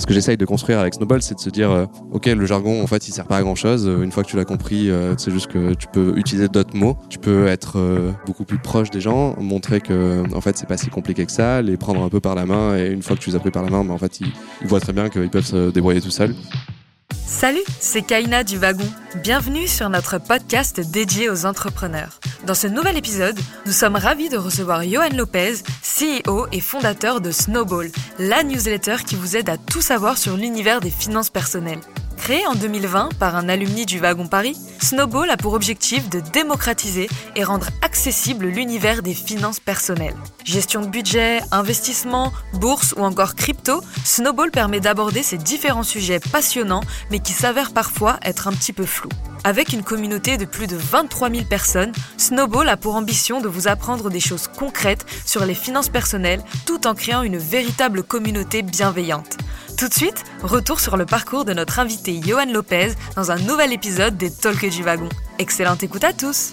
Ce que j'essaye de construire avec Snowball, c'est de se dire, euh, ok, le jargon, en fait, il sert pas à grand chose. Une fois que tu l'as compris, euh, c'est juste que tu peux utiliser d'autres mots. Tu peux être euh, beaucoup plus proche des gens, montrer que, en fait, c'est pas si compliqué que ça, les prendre un peu par la main. Et une fois que tu les as pris par la main, bah, en fait, ils, ils voient très bien qu'ils peuvent se débrouiller tout seuls. Salut, c'est Kaina du Wagon. Bienvenue sur notre podcast dédié aux entrepreneurs. Dans ce nouvel épisode, nous sommes ravis de recevoir Johan Lopez, CEO et fondateur de Snowball, la newsletter qui vous aide à tout savoir sur l'univers des finances personnelles. Créé en 2020 par un alumni du Wagon Paris, Snowball a pour objectif de démocratiser et rendre accessible l'univers des finances personnelles. Gestion de budget, investissement, bourse ou encore crypto, Snowball permet d'aborder ces différents sujets passionnants mais qui s'avèrent parfois être un petit peu flous. Avec une communauté de plus de 23 000 personnes, Snowball a pour ambition de vous apprendre des choses concrètes sur les finances personnelles tout en créant une véritable communauté bienveillante. Tout de suite, retour sur le parcours de notre invité Johan Lopez dans un nouvel épisode des Du Wagon. Excellente écoute à tous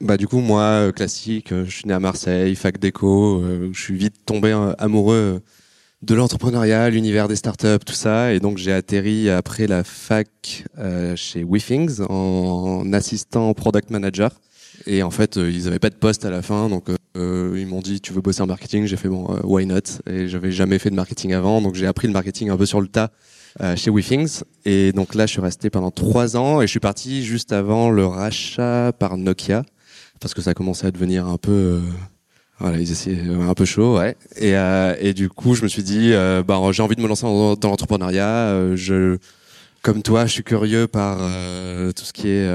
Bah du coup moi euh, classique, euh, je suis né à Marseille, fac d'éco, euh, je suis vite tombé euh, amoureux de l'entrepreneuriat, l'univers des startups, tout ça, et donc j'ai atterri après la fac chez WeThings en assistant product manager. Et en fait, ils avaient pas de poste à la fin, donc ils m'ont dit tu veux bosser en marketing? J'ai fait bon, why not? Et j'avais jamais fait de marketing avant, donc j'ai appris le marketing un peu sur le tas euh, chez WeThings. Et donc là, je suis resté pendant trois ans et je suis parti juste avant le rachat par Nokia parce que ça commençait à devenir un peu euh, voilà, ils essayaient euh, un peu chaud, ouais. Et, et du coup, je me suis dit, bah, j'ai envie de me lancer dans, dans l'entrepreneuriat. Je, comme toi, je suis curieux par tout ce qui est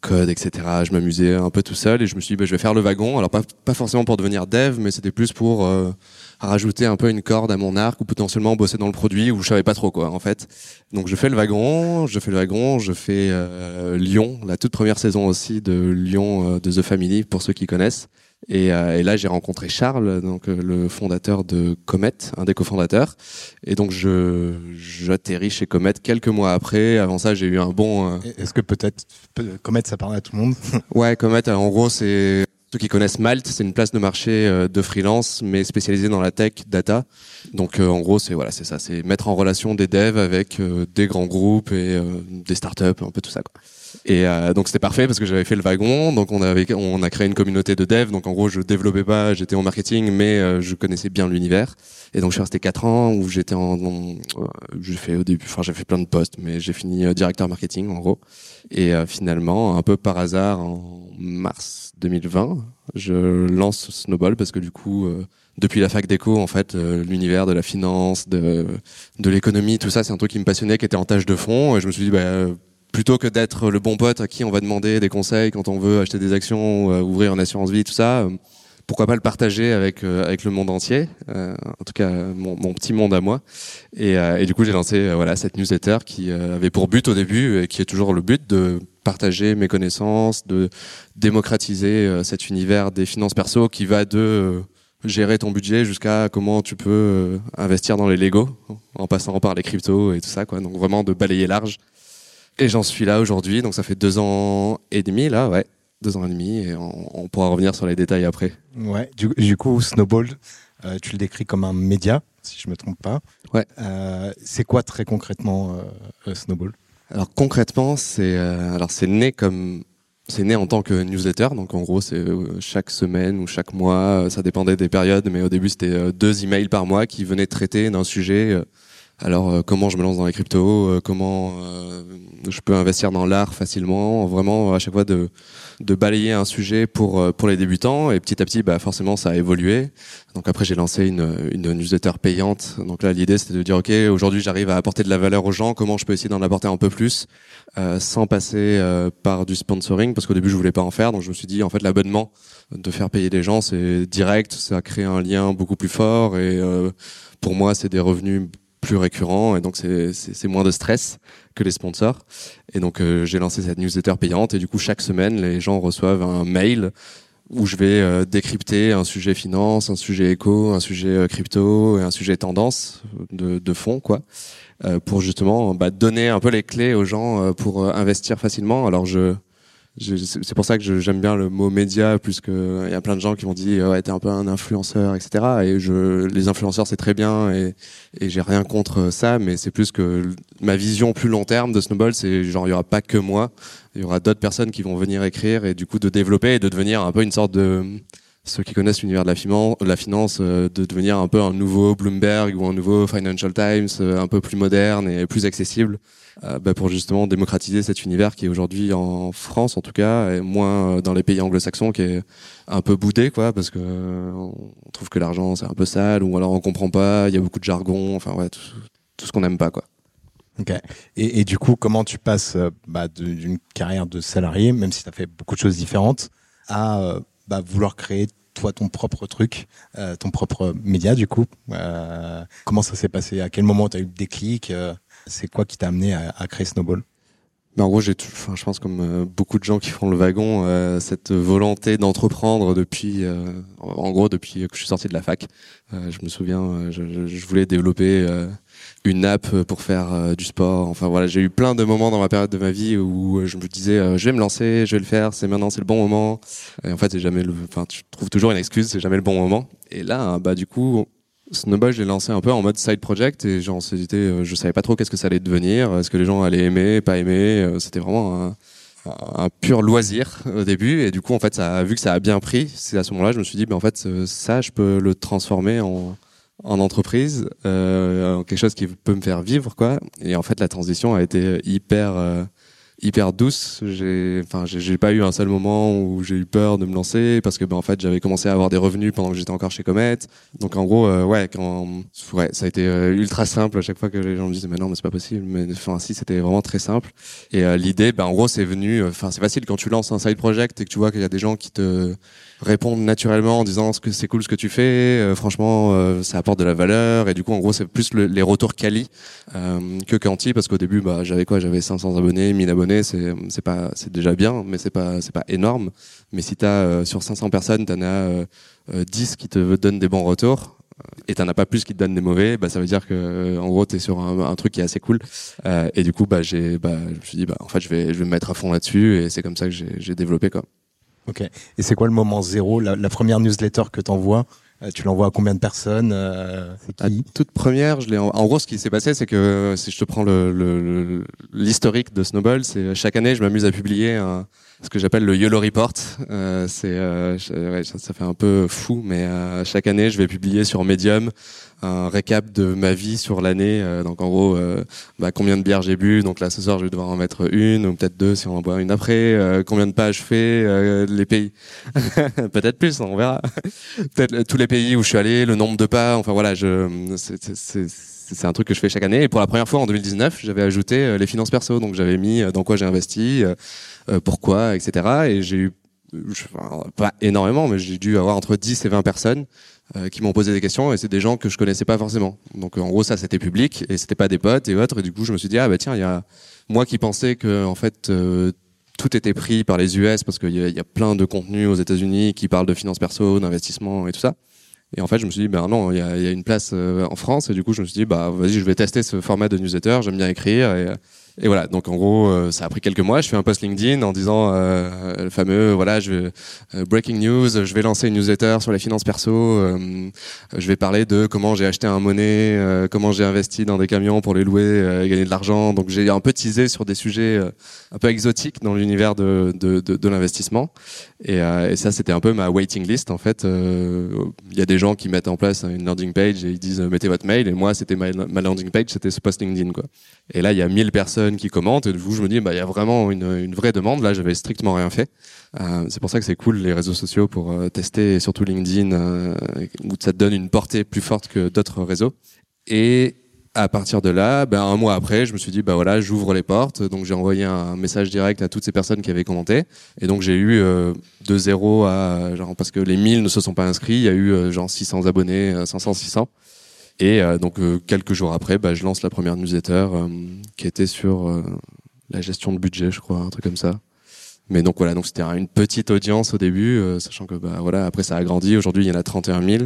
code, etc. Je m'amusais un peu tout seul et je me suis dit, bah, je vais faire le wagon. Alors pas, pas forcément pour devenir dev, mais c'était plus pour euh, rajouter un peu une corde à mon arc ou potentiellement bosser dans le produit où je savais pas trop quoi, en fait. Donc je fais le wagon, je fais le wagon, je fais euh, Lyon, la toute première saison aussi de Lyon euh, de The Family pour ceux qui connaissent. Et, euh, et là, j'ai rencontré Charles, donc euh, le fondateur de Comet, un des cofondateurs. Et donc, je j'atterris chez Comet quelques mois après. Avant ça, j'ai eu un bon. euh, Est-ce que peut-être peut- Comet, ça parle à tout le monde Ouais, Comet, en gros, c'est ceux qui connaissent Malte, c'est une place de marché de freelance, mais spécialisée dans la tech, data. Donc, en gros, c'est voilà, c'est ça, c'est mettre en relation des devs avec des grands groupes et des startups, un peu tout ça. Quoi. Et euh, donc, c'était parfait parce que j'avais fait le wagon. Donc, on avait, on a créé une communauté de devs. Donc, en gros, je développais pas, j'étais en marketing, mais euh, je connaissais bien l'univers. Et donc, je suis resté quatre ans où j'étais en, euh, j'ai fait au début, enfin, j'ai fait plein de postes, mais j'ai fini euh, directeur marketing, en gros. Et euh, finalement, un peu par hasard, en mars 2020, je lance Snowball parce que du coup, euh, depuis la fac d'éco, en fait, euh, l'univers de la finance, de, de l'économie, tout ça, c'est un truc qui me passionnait, qui était en tâche de fond. Et je me suis dit, bah, plutôt que d'être le bon pote à qui on va demander des conseils quand on veut acheter des actions, ou, euh, ouvrir une assurance vie, tout ça, euh, pourquoi pas le partager avec euh, avec le monde entier, en tout cas mon, petit monde à moi. Et, du coup, j'ai lancé voilà cette newsletter qui avait pour but au début et qui est toujours le but de partager mes connaissances, de démocratiser cet univers des finances perso qui va de gérer ton budget jusqu'à comment tu peux investir dans les Lego en passant par les cryptos et tout ça quoi. Donc vraiment de balayer large. Et j'en suis là aujourd'hui, donc ça fait deux ans et demi là, ouais, deux ans et demi, et on, on pourra revenir sur les détails après. Ouais. Du, du coup, Snowball, euh, tu le décris comme un média, si je me trompe pas. Ouais. Euh, c'est quoi très concrètement euh, Snowball? Alors concrètement, c'est alors c'est né comme c'est né en tant que newsletter, donc en gros c'est chaque semaine ou chaque mois, ça dépendait des périodes, mais au début c'était deux emails par mois qui venaient traiter d'un sujet. Alors euh, comment je me lance dans les cryptos, euh, comment euh, je peux investir dans l'art facilement, vraiment à chaque fois de de balayer un sujet pour pour les débutants. Et petit à petit bah forcément ça a évolué. Donc après j'ai lancé une une newsletter payante. Donc là l'idée c'était de dire OK, aujourd'hui j'arrive à apporter de la valeur aux gens, comment je peux essayer d'en apporter un peu plus euh, sans passer euh, par du sponsoring? Parce qu'au début je voulais pas en faire. Donc je me suis dit en fait l'abonnement de faire payer des gens c'est direct. Ça crée un lien beaucoup plus fort. Et euh, pour moi c'est des revenus plus récurrents et donc c'est moins de stress que les sponsors et donc euh, j'ai lancé cette newsletter payante et du coup chaque semaine les gens reçoivent un mail où je vais euh, décrypter un sujet finance, un sujet éco, un sujet euh, crypto et un sujet tendance de, de fond quoi euh, pour justement bah, donner un peu les clés aux gens euh, pour euh, investir facilement. Alors je c'est pour ça que j'aime bien le mot média plus que y a plein de gens qui m'ont dit ouais t'es un peu un influenceur etc et je les influenceurs c'est très bien et, et j'ai rien contre ça mais c'est plus que ma vision plus long terme de Snowball c'est genre il y aura pas que moi il y aura d'autres personnes qui vont venir écrire et du coup de développer et de devenir un peu une sorte de ceux qui connaissent l'univers de la, finance, la finance, euh, de devenir un peu un nouveau Bloomberg ou un nouveau Financial Times, euh, un peu plus moderne et plus accessible. Euh, bah, pour justement démocratiser cet univers qui est aujourd'hui en France en tout cas et moins dans les pays anglo-saxons qui est un peu boudé quoi parce que on trouve que l'argent c'est un peu sale ou alors on comprend pas il y a beaucoup de jargon enfin ouais tout, ce qu'on n'aime pas quoi Ok. Et, du coup, comment tu passes bah, d'une carrière de salarié, même si tu as fait beaucoup de choses différentes, à bah, vouloir créer toi ton propre truc, euh, ton propre média du coup. Euh, comment ça s'est passé? À quel moment tu as eu le déclic euh, C'est quoi qui t'a amené à, créer Snowball? Ben en gros, j'ai, enfin, je pense comme euh, beaucoup de gens qui font le wagon, euh, cette volonté d'entreprendre depuis, en gros, depuis que je suis sorti de la fac. je me souviens, je, voulais développer une app pour faire euh, du sport. Enfin voilà, j'ai eu plein de moments dans ma période de ma vie où euh, je me disais euh, je vais me lancer, je vais le faire, c'est maintenant, c'est le bon moment. Et en fait, c'est jamais le enfin tu trouves toujours une excuse, c'est jamais le bon moment. Et là bah du coup Snowball, je l'ai lancé un peu en mode side project et genre c'était je savais pas trop qu'est-ce que ça allait devenir, est-ce que les gens allaient aimer, pas aimer, c'était vraiment un, pur loisir au début et du coup en fait vu que ça a bien pris c'est à ce moment-là je me suis dit ben en fait ça je peux le transformer en en entreprise, euh, quelque chose qui peut me faire vivre, quoi. Et en fait, la transition a été hyper, euh, hyper douce. J'ai, enfin, j'ai pas eu un seul moment où j'ai eu peur de me lancer parce que, ben, en fait, j'avais commencé à avoir des revenus pendant que j'étais encore chez Comet. Donc, en gros, euh, ouais, quand, ouais, ça a été euh, ultra simple à chaque fois que les gens me disaient, mais non, mais c'est pas possible. Mais, enfin, si, c'était vraiment très simple. Et l'idée, ben, en gros, c'est venu, enfin, c'est facile quand tu lances un side project et que tu vois qu'il y a des gens qui te répondre naturellement en disant que c'est cool ce que tu fais, euh, franchement euh, ça apporte de la valeur et du coup en gros c'est plus les retours quali euh, que quanti parce qu'au début bah j'avais quoi? J'avais 500 abonnés, 1000 abonnés, c'est c'est pas c'est déjà bien mais c'est pas c'est pas énorme mais si tu as sur 500 personnes, tu en as 10 qui te donnent des bons retours et t'en as pas plus qui te donnent des mauvais, bah ça veut dire que en gros t'es sur un, un, truc qui est assez cool. Euh, et du coup bah j'ai bah je me suis dit bah en fait je vais je vais me mettre à fond là-dessus et c'est comme ça que j'ai développé quoi. Ok. Et c'est quoi le moment zéro, la, la première newsletter que tu envoies euh, tu l'envoies à combien de personnes euh, qui? La toute première, je l'ai. En... gros, ce qui s'est passé, c'est que si je te prends l'historique le, le, de Snowball, c'est chaque année, je m'amuse à publier un, ce que j'appelle le YOLO Report. Euh, c'est, euh, ça, fait un peu fou, mais euh, chaque année, je vais publier sur Medium un récap de ma vie sur l'année. Donc en gros, bah, combien de bières j'ai bu. Donc là, ce soir, je vais devoir en mettre une ou peut-être deux si on en boit une après. Combien de pages je fais, les pays. peut-être plus, on verra. peut-être tous les pays où je suis allé, le nombre de pas. Enfin voilà, c'est un truc que je fais chaque année. Et pour la première fois en 2019, j'avais ajouté les finances perso. Donc j'avais mis dans quoi j'ai investi, pourquoi, etc. Et j'ai eu, pas énormément, mais j'ai dû avoir entre 10 et 20 personnes euh, qui m'ont posé des questions et c'est des gens que je connaissais pas forcément. Donc en gros ça c'était public et c'était pas des potes et autres et du coup je me suis dit ah bah tiens il y a moi qui pensais que en fait euh, tout était pris par les US parce qu'il y, a plein de contenus aux États-Unis qui parlent de finances perso, d'investissement et tout ça. Et en fait, je me suis dit, ben non, il y a, y a, une place euh, en France. Et du coup, je me suis dit, bah vas-y, je vais tester ce format de newsletter. J'aime bien écrire. Et, et voilà, donc en gros, euh, ça a pris quelques mois. Je fais un post LinkedIn en disant euh, le fameux, voilà, je euh, breaking news, je vais lancer une newsletter sur les finances perso. Euh, je vais parler de comment j'ai acheté un monnaie, comment j'ai investi dans des camions pour les louer et gagner de l'argent. Donc j'ai un peu teasé sur des sujets un peu exotiques dans l'univers de, de, l'investissement. Et, ça, c'était un peu ma waiting list en fait. Il y a des gens qui mettent en place une landing page et ils disent mettez votre mail. Et moi, c'était ma, ma landing page, c'était ce post LinkedIn quoi. Et là, il y a 1000 personnes qui commentent et du coup je me dis bah il y a vraiment une, vraie demande là j'avais strictement rien fait euh, c'est pour ça que c'est cool les réseaux sociaux pour euh, tester et surtout LinkedIn euh, où ça te donne une portée plus forte que d'autres réseaux et à partir de là, ben un mois après, je me suis dit bah voilà, j'ouvre les portes. Donc j'ai envoyé un message direct à toutes ces personnes qui avaient commenté. Et donc j'ai eu de zéro à genre parce que les 1000 ne se sont pas inscrits, il y a eu genre 600 abonnés, 500 600. Et euh, donc euh, quelques jours après, bah, je lance la première newsletter euh, qui était sur la gestion de budget, je crois, un truc comme ça. Mais donc voilà, donc c'était une petite audience au début, sachant que bah voilà, après ça a grandi. Aujourd'hui, il y en a 31 000.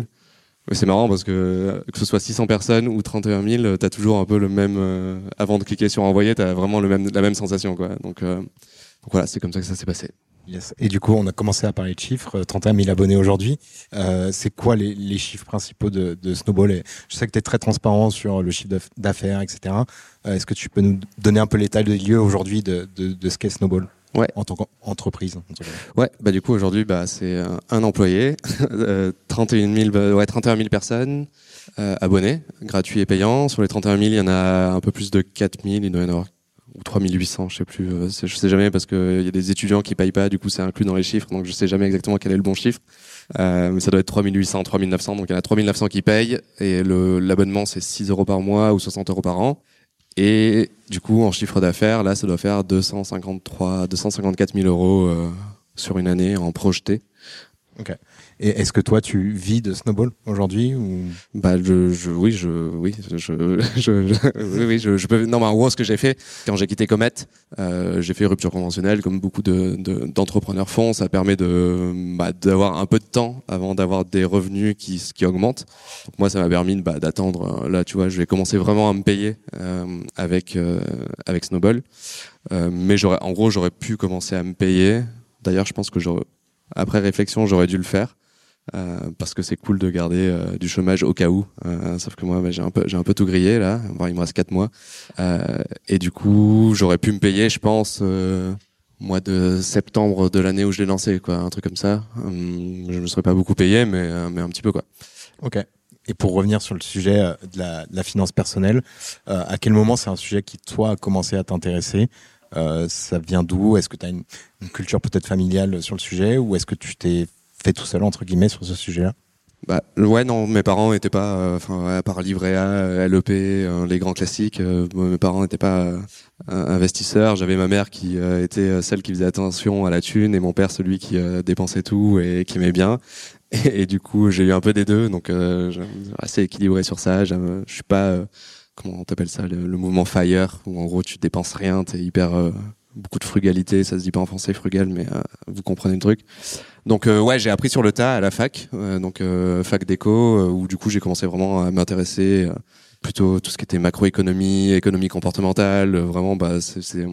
C'est marrant parce que que ce soit 600 personnes ou 31 000, t'as toujours un peu le même. avant de cliquer sur envoyer, t'as vraiment le même la même sensation quoi. Donc, donc voilà, c'est comme ça que ça s'est passé. Yes. Et du coup, on a commencé à parler de chiffres, 31 000 abonnés aujourd'hui. Euh, c'est quoi les, les, chiffres principaux de, de Snowball? Et Je sais que tu es très transparent sur le chiffre d'affaires, etc. Euh, Est-ce que tu peux nous donner un peu l'état de lieu aujourd'hui de, de, de, ce qu'est Snowball? Ouais. en tant qu'entreprise Ouais, bah du coup aujourd'hui, bah, c'est un, un, employé, 31 000, bah, ouais, 31 000 personnes euh, abonnés, gratuits et payants. Sur les 31 000, il y en a un peu plus de 4 000, il doit y en avoir ou 3800, je sais plus, euh, je sais jamais parce qu'il y a des étudiants qui payent pas, du coup c'est inclus dans les chiffres, donc je sais jamais exactement quel est le bon chiffre. Euh, mais ça doit être 3800, 3900, donc il y en a 3900 qui payent et l'abonnement c'est 6 euros par mois ou 60 euros par an. Et du coup en chiffre d'affaires, là ça doit faire 253, 254 000 euros euh, sur une année en projeté. Ok. Et est-ce que toi, tu vis de snowball aujourd'hui ou? Bah, je, je, oui, je, oui, je, je, oui, je, peux. Non, mais en gros, ce que j'ai fait quand j'ai quitté Comet, euh, j'ai fait rupture conventionnelle, comme beaucoup de, d'entrepreneurs de, font. Ça permet de, bah, d'avoir un peu de temps avant d'avoir des revenus qui, qui augmentent. Moi, ça m'a permis bah, d'attendre. Là, tu vois, je vais commencer vraiment à me payer euh, avec euh, avec Snowball. Euh, mais j'aurais, en gros, j'aurais pu commencer à me payer. D'ailleurs, je pense que j'aurais, après réflexion, j'aurais dû le faire. Euh, parce que c'est cool de garder euh, du chômage au cas où. Euh, sauf que moi, bah, j'ai un peu, tout grillé là. Il me reste quatre mois, et du coup, j'aurais pu me payer, je pense, mois de septembre de l'année où je l'ai lancé, quoi, un truc comme ça. Hum, je me serais pas beaucoup payé, mais un petit peu quoi. Ok. Et pour revenir sur le sujet de la, finance personnelle, à quel moment c'est un sujet qui toi a commencé à t'intéresser? Ça vient d'où? Est-ce que tu as une culture peut-être familiale sur le sujet, ou est-ce que tu t'es fait tout seul entre guillemets sur ce sujet-là bah ouais non mes parents n'étaient pas enfin euh, à part livret A LEP euh, les grands classiques euh, mes parents n'étaient pas euh, investisseurs. J'avais ma mère qui était celle qui faisait attention à la thune et mon père celui qui dépensait tout et qui aimait bien. Et, et du coup j'ai eu un peu des deux donc assez équilibré sur ça. Je suis pas comment on t'appelle ça le, le, mouvement fire où en gros tu dépenses rien t'es hyper beaucoup de frugalité ça se dit pas en français frugal mais vous comprenez le truc donc euh, ouais, j'ai appris sur le tas à la fac, euh, donc euh, fac d'éco, où du coup j'ai commencé vraiment à m'intéresser plutôt tout ce qui était macroéconomie, économie comportementale, vraiment bah c'est ces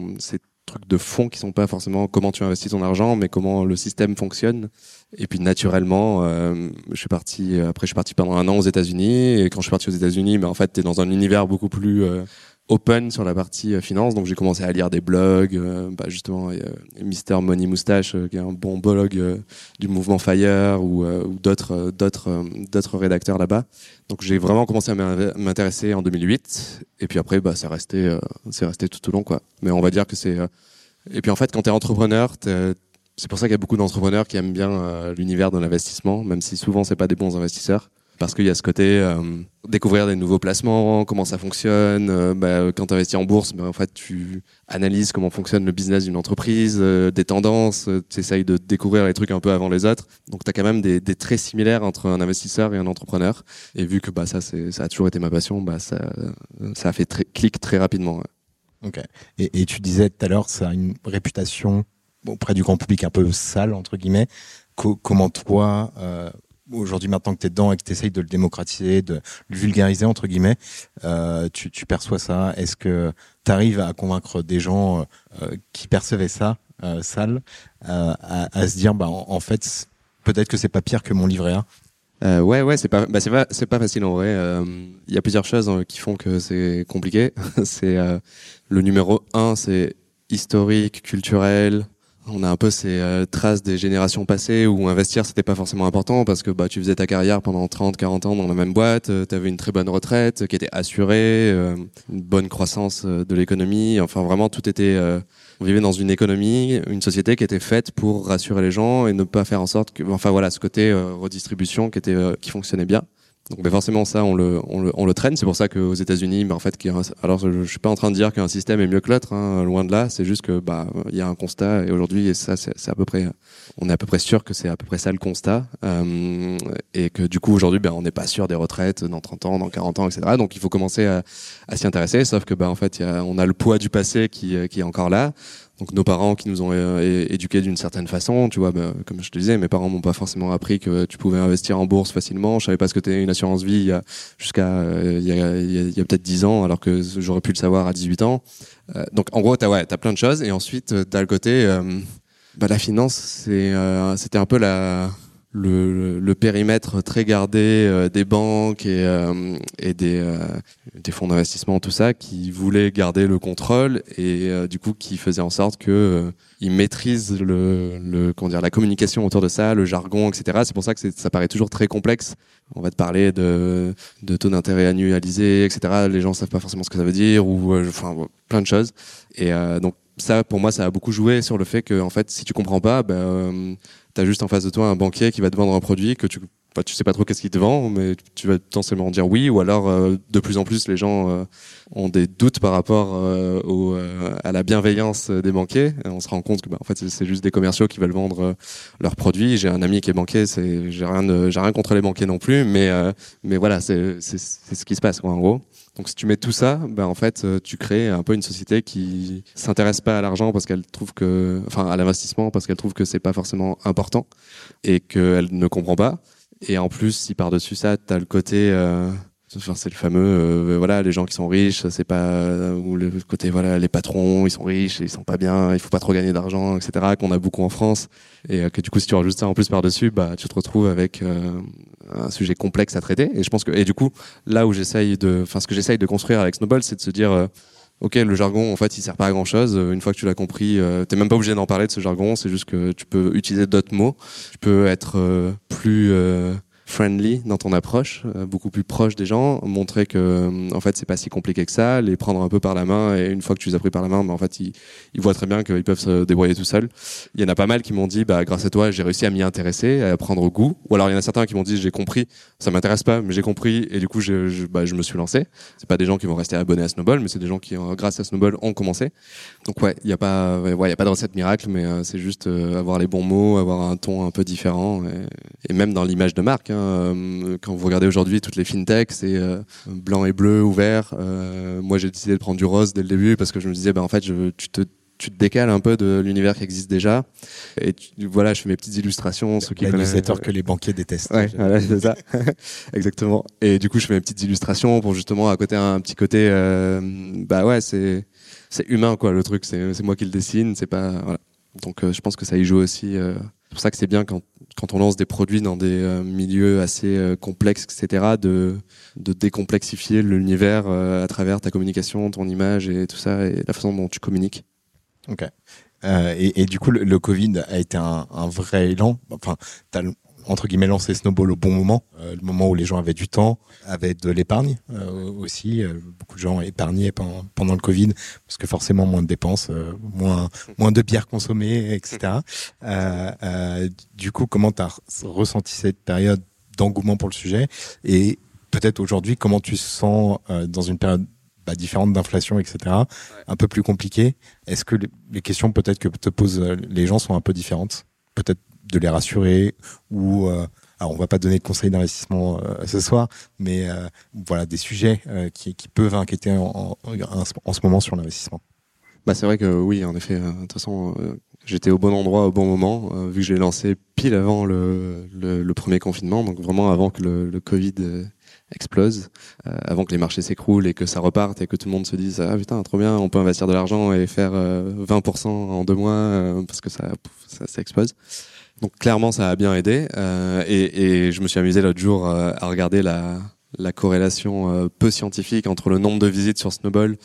trucs de fond qui sont pas forcément comment tu investis ton argent, mais comment le système fonctionne. Et puis naturellement, euh, je suis parti. Après, je suis parti pendant un an aux États-Unis. Et quand je suis parti aux États-Unis, mais bah, en fait, t'es dans un univers beaucoup plus euh, open sur la partie euh, finance. Donc j'ai commencé à lire des blogs, euh, bah, justement euh, Mister Money Moustache, qui est un bon blog du mouvement Fire ou, d'autres d'autres d'autres rédacteurs là-bas. Donc j'ai vraiment commencé à m'intéresser en 2008. Et puis après, bah c'est resté c'est resté tout au long quoi. Mais on va dire que c'est et puis en fait, quand t'es entrepreneur, c'est pour ça qu'il y a beaucoup d'entrepreneurs qui aiment bien l'univers de l'investissement, même si souvent c'est pas des bons investisseurs parce qu'il y a ce côté euh, découvrir des nouveaux placements, comment ça fonctionne. Euh, bah, quand tu investis en bourse, bah, en fait, tu analyses comment fonctionne le business d'une entreprise, euh, des tendances, tu essayes de découvrir les trucs un peu avant les autres. Donc, tu as quand même des, traits similaires entre un investisseur et un entrepreneur. Et vu que bah, ça, ça a toujours été ma passion, bah, ça, ça a fait clic très rapidement. Ok. Et, tu disais tout à l'heure, ça a une réputation auprès du grand public un peu sale, entre guillemets. Co comment toi, aujourd'hui maintenant que tu es dedans et que tu essayes de le démocratiser, de le vulgariser entre guillemets, euh, tu, tu, perçois ça Est-ce que tu arrives à convaincre des gens euh, qui percevaient ça euh, sale euh, à, à, se dire bah en, fait peut-être que c'est pas pire que mon livret A? Euh, ouais, ouais, c'est pas, bah c'est pas, c'est pas facile en vrai. Il euh, y a plusieurs choses hein, qui font que c'est compliqué. c'est le numéro un, c'est historique, culturel, on a un peu ces euh, traces des générations passées où investir c'était pas forcément important parce que bah tu faisais ta carrière pendant 30 40 ans dans la même boîte, euh, tu avais une très bonne retraite qui était assurée, euh, une bonne croissance de l'économie, enfin vraiment tout était on vivait dans une économie, une société qui était faite pour rassurer les gens et ne pas faire en sorte que enfin voilà ce côté redistribution qui était qui fonctionnait bien. Donc ben forcément ça on le, on le, on le traîne. C'est pour ça qu'aux États-Unis, ben en fait, alors je, je suis pas en train de dire qu'un système est mieux que l'autre, hein, loin de là. C'est juste que bah il y a un constat et aujourd'hui et ça c'est à peu près, on est à peu près sûr que c'est à peu près ça le constat euh, et que du coup aujourd'hui ben on n'est pas sûr des retraites dans 30 ans, dans 40 ans, etc. Donc il faut commencer à, à s'y intéresser. Sauf que ben en fait y a, on a le poids du passé qui, qui est encore là. Donc nos parents qui nous ont euh, éduqués d'une certaine façon, tu vois, bah, comme je te disais, mes parents m'ont pas forcément appris que tu pouvais investir en bourse facilement. Je savais pas ce que c'était une assurance vie jusqu'à euh, il y a, peut-être 10 ans, alors que j'aurais pu le savoir à 18 ans. Euh, donc en gros, t'as ouais, as plein de choses, et ensuite t'as le côté bah, la finance, c'était un peu la, le, périmètre très gardé euh, des banques et, euh, euh, des fonds d'investissement, tout ça, qui voulaient garder le contrôle et du coup qui faisait en sorte que ils maîtrisent le, comment dire, la communication autour de ça, le jargon, etc. C'est pour ça que ça paraît toujours très complexe. On va te parler de, taux d'intérêt annualisé, etc. Les gens savent pas forcément ce que ça veut dire ou enfin plein de choses. Et donc ça, pour moi, ça a beaucoup joué sur le fait que, en fait, si tu comprends pas, ben, tu juste en face de toi un banquier qui va te vendre un produit que tu bah, tu sais pas trop qu'est-ce qu'il te vend, mais tu vas potentiellement dire oui, ou alors euh, de plus en plus les gens euh, ont des doutes par rapport euh, à la bienveillance des banquiers. on se rend compte que bah, en fait c'est juste des commerciaux qui veulent vendre leurs produits. J'ai un ami qui est banquier, c'est j'ai rien j'ai rien contre les banquiers non plus, mais mais voilà c'est c'est ce qui se passe en gros. Donc si tu mets tout ça, ben en fait tu crées un peu une société qui s'intéresse pas à l'argent parce qu'elle trouve que, enfin à l'investissement parce qu'elle trouve que c'est pas forcément important et qu'elle ne comprend pas. Et en plus, si par-dessus ça, tu as le côté... Euh, Enfin, c'est le fameux, euh, voilà, les gens qui sont riches, c'est pas ou le côté, voilà, les patrons, ils sont riches, ils sont pas bien, il faut pas trop gagner d'argent, etc. Qu'on a beaucoup en France, et euh, que du coup, si tu rajoutes ça en plus par dessus, bah, tu te retrouves avec euh, un sujet complexe à traiter. Et je pense que, et du coup, là où j'essaye de, enfin, ce que j'essaye de construire avec Snowball, c'est de se dire, ok, le jargon, en fait, il sert pas à grand chose. Une fois que tu l'as compris, euh, t'es même pas obligé d'en parler de ce jargon. C'est juste que tu peux utiliser d'autres mots. Tu peux être euh, plus euh, friendly dans ton approche, euh, beaucoup plus proche des gens, montrer que euh, en fait c'est pas si compliqué que ça, les prendre un peu par la main et une fois que tu les as pris par la main, bah, en fait ils, voient très bien qu'ils peuvent se débrouiller tout seuls. Il y en a pas mal qui m'ont dit bah grâce à toi j'ai réussi à m'y intéresser, à prendre goût, ou alors il y en a certains qui m'ont dit j'ai compris, ça m'intéresse pas mais j'ai compris et du coup je, bah, me suis lancé. C'est pas des gens qui vont rester abonnés à Snowball, mais c'est des gens qui euh, grâce à Snowball ont commencé. Donc ouais, il y a pas ouais, y a pas de recette miracle, mais c'est juste avoir les bons mots, avoir un ton un peu différent et, et même dans l'image de marque. Hein, quand vous regardez aujourd'hui toutes les fintechs, c'est euh, blanc et bleu ouvert. Euh, moi, j'ai décidé de prendre du rose dès le début parce que je me disais, ben en fait, je, tu te tu te décales un peu de l'univers qui existe déjà. Et voilà, je fais mes petites illustrations. Ceux qui L'utilisateur que les banquiers détestent. Ouais, voilà, c'est ça. Exactement. Et du coup, je fais mes petites illustrations pour justement à côté un petit côté, euh, bah ouais, c'est c'est humain quoi. Le truc, c'est c'est moi qui le dessine, c'est pas voilà. Donc, euh, je pense que ça y joue aussi. Euh, c'est pour ça que c'est bien quand quand on lance des produits dans des euh, milieux assez euh, complexes, etc., de, décomplexifier l'univers euh, à travers ta communication, ton image et tout ça, et la façon dont tu communiques. Ok. Et, du coup, le, Covid a été un, un vrai élan. Enfin, t'as entre guillemets lancé Snowball au bon moment, euh, le moment où les gens avaient du temps, avaient de l'épargne euh, aussi. Euh, beaucoup de gens épargnaient pendant, pendant, le Covid parce que forcément moins de dépenses, moins moins de bière consommée, etc. du coup, comment tu as ressenti cette période d'engouement pour le sujet? Et peut-être aujourd'hui comment tu sens dans une période bah, différente d'inflation, etc., un peu plus compliquée? Est-ce que les questions peut-être que te posent les gens sont un peu différentes? Peut-être de les rassurer ou euh, alors on va pas donner de conseils d'investissement euh, ce soir, mais euh, voilà des sujets qui, qui, peuvent inquiéter en, en, ce moment sur l'investissement. Bah c'est vrai que oui, en effet. De toute façon, j'étais au bon endroit au bon moment, vu que j'ai lancé pile avant le, le, premier confinement, donc vraiment avant que le, le Covid explose, avant que les marchés s'écroulent et que ça reparte et que tout le monde se dise ah putain trop bien, on peut investir de l'argent et faire 20% en deux mois parce que ça, ça, ça explose. Donc clairement, ça a bien aidé. Euh, et, et, je me suis amusé l'autre jour euh, à regarder la, la corrélation euh, peu scientifique entre le nombre de visites sur Snowball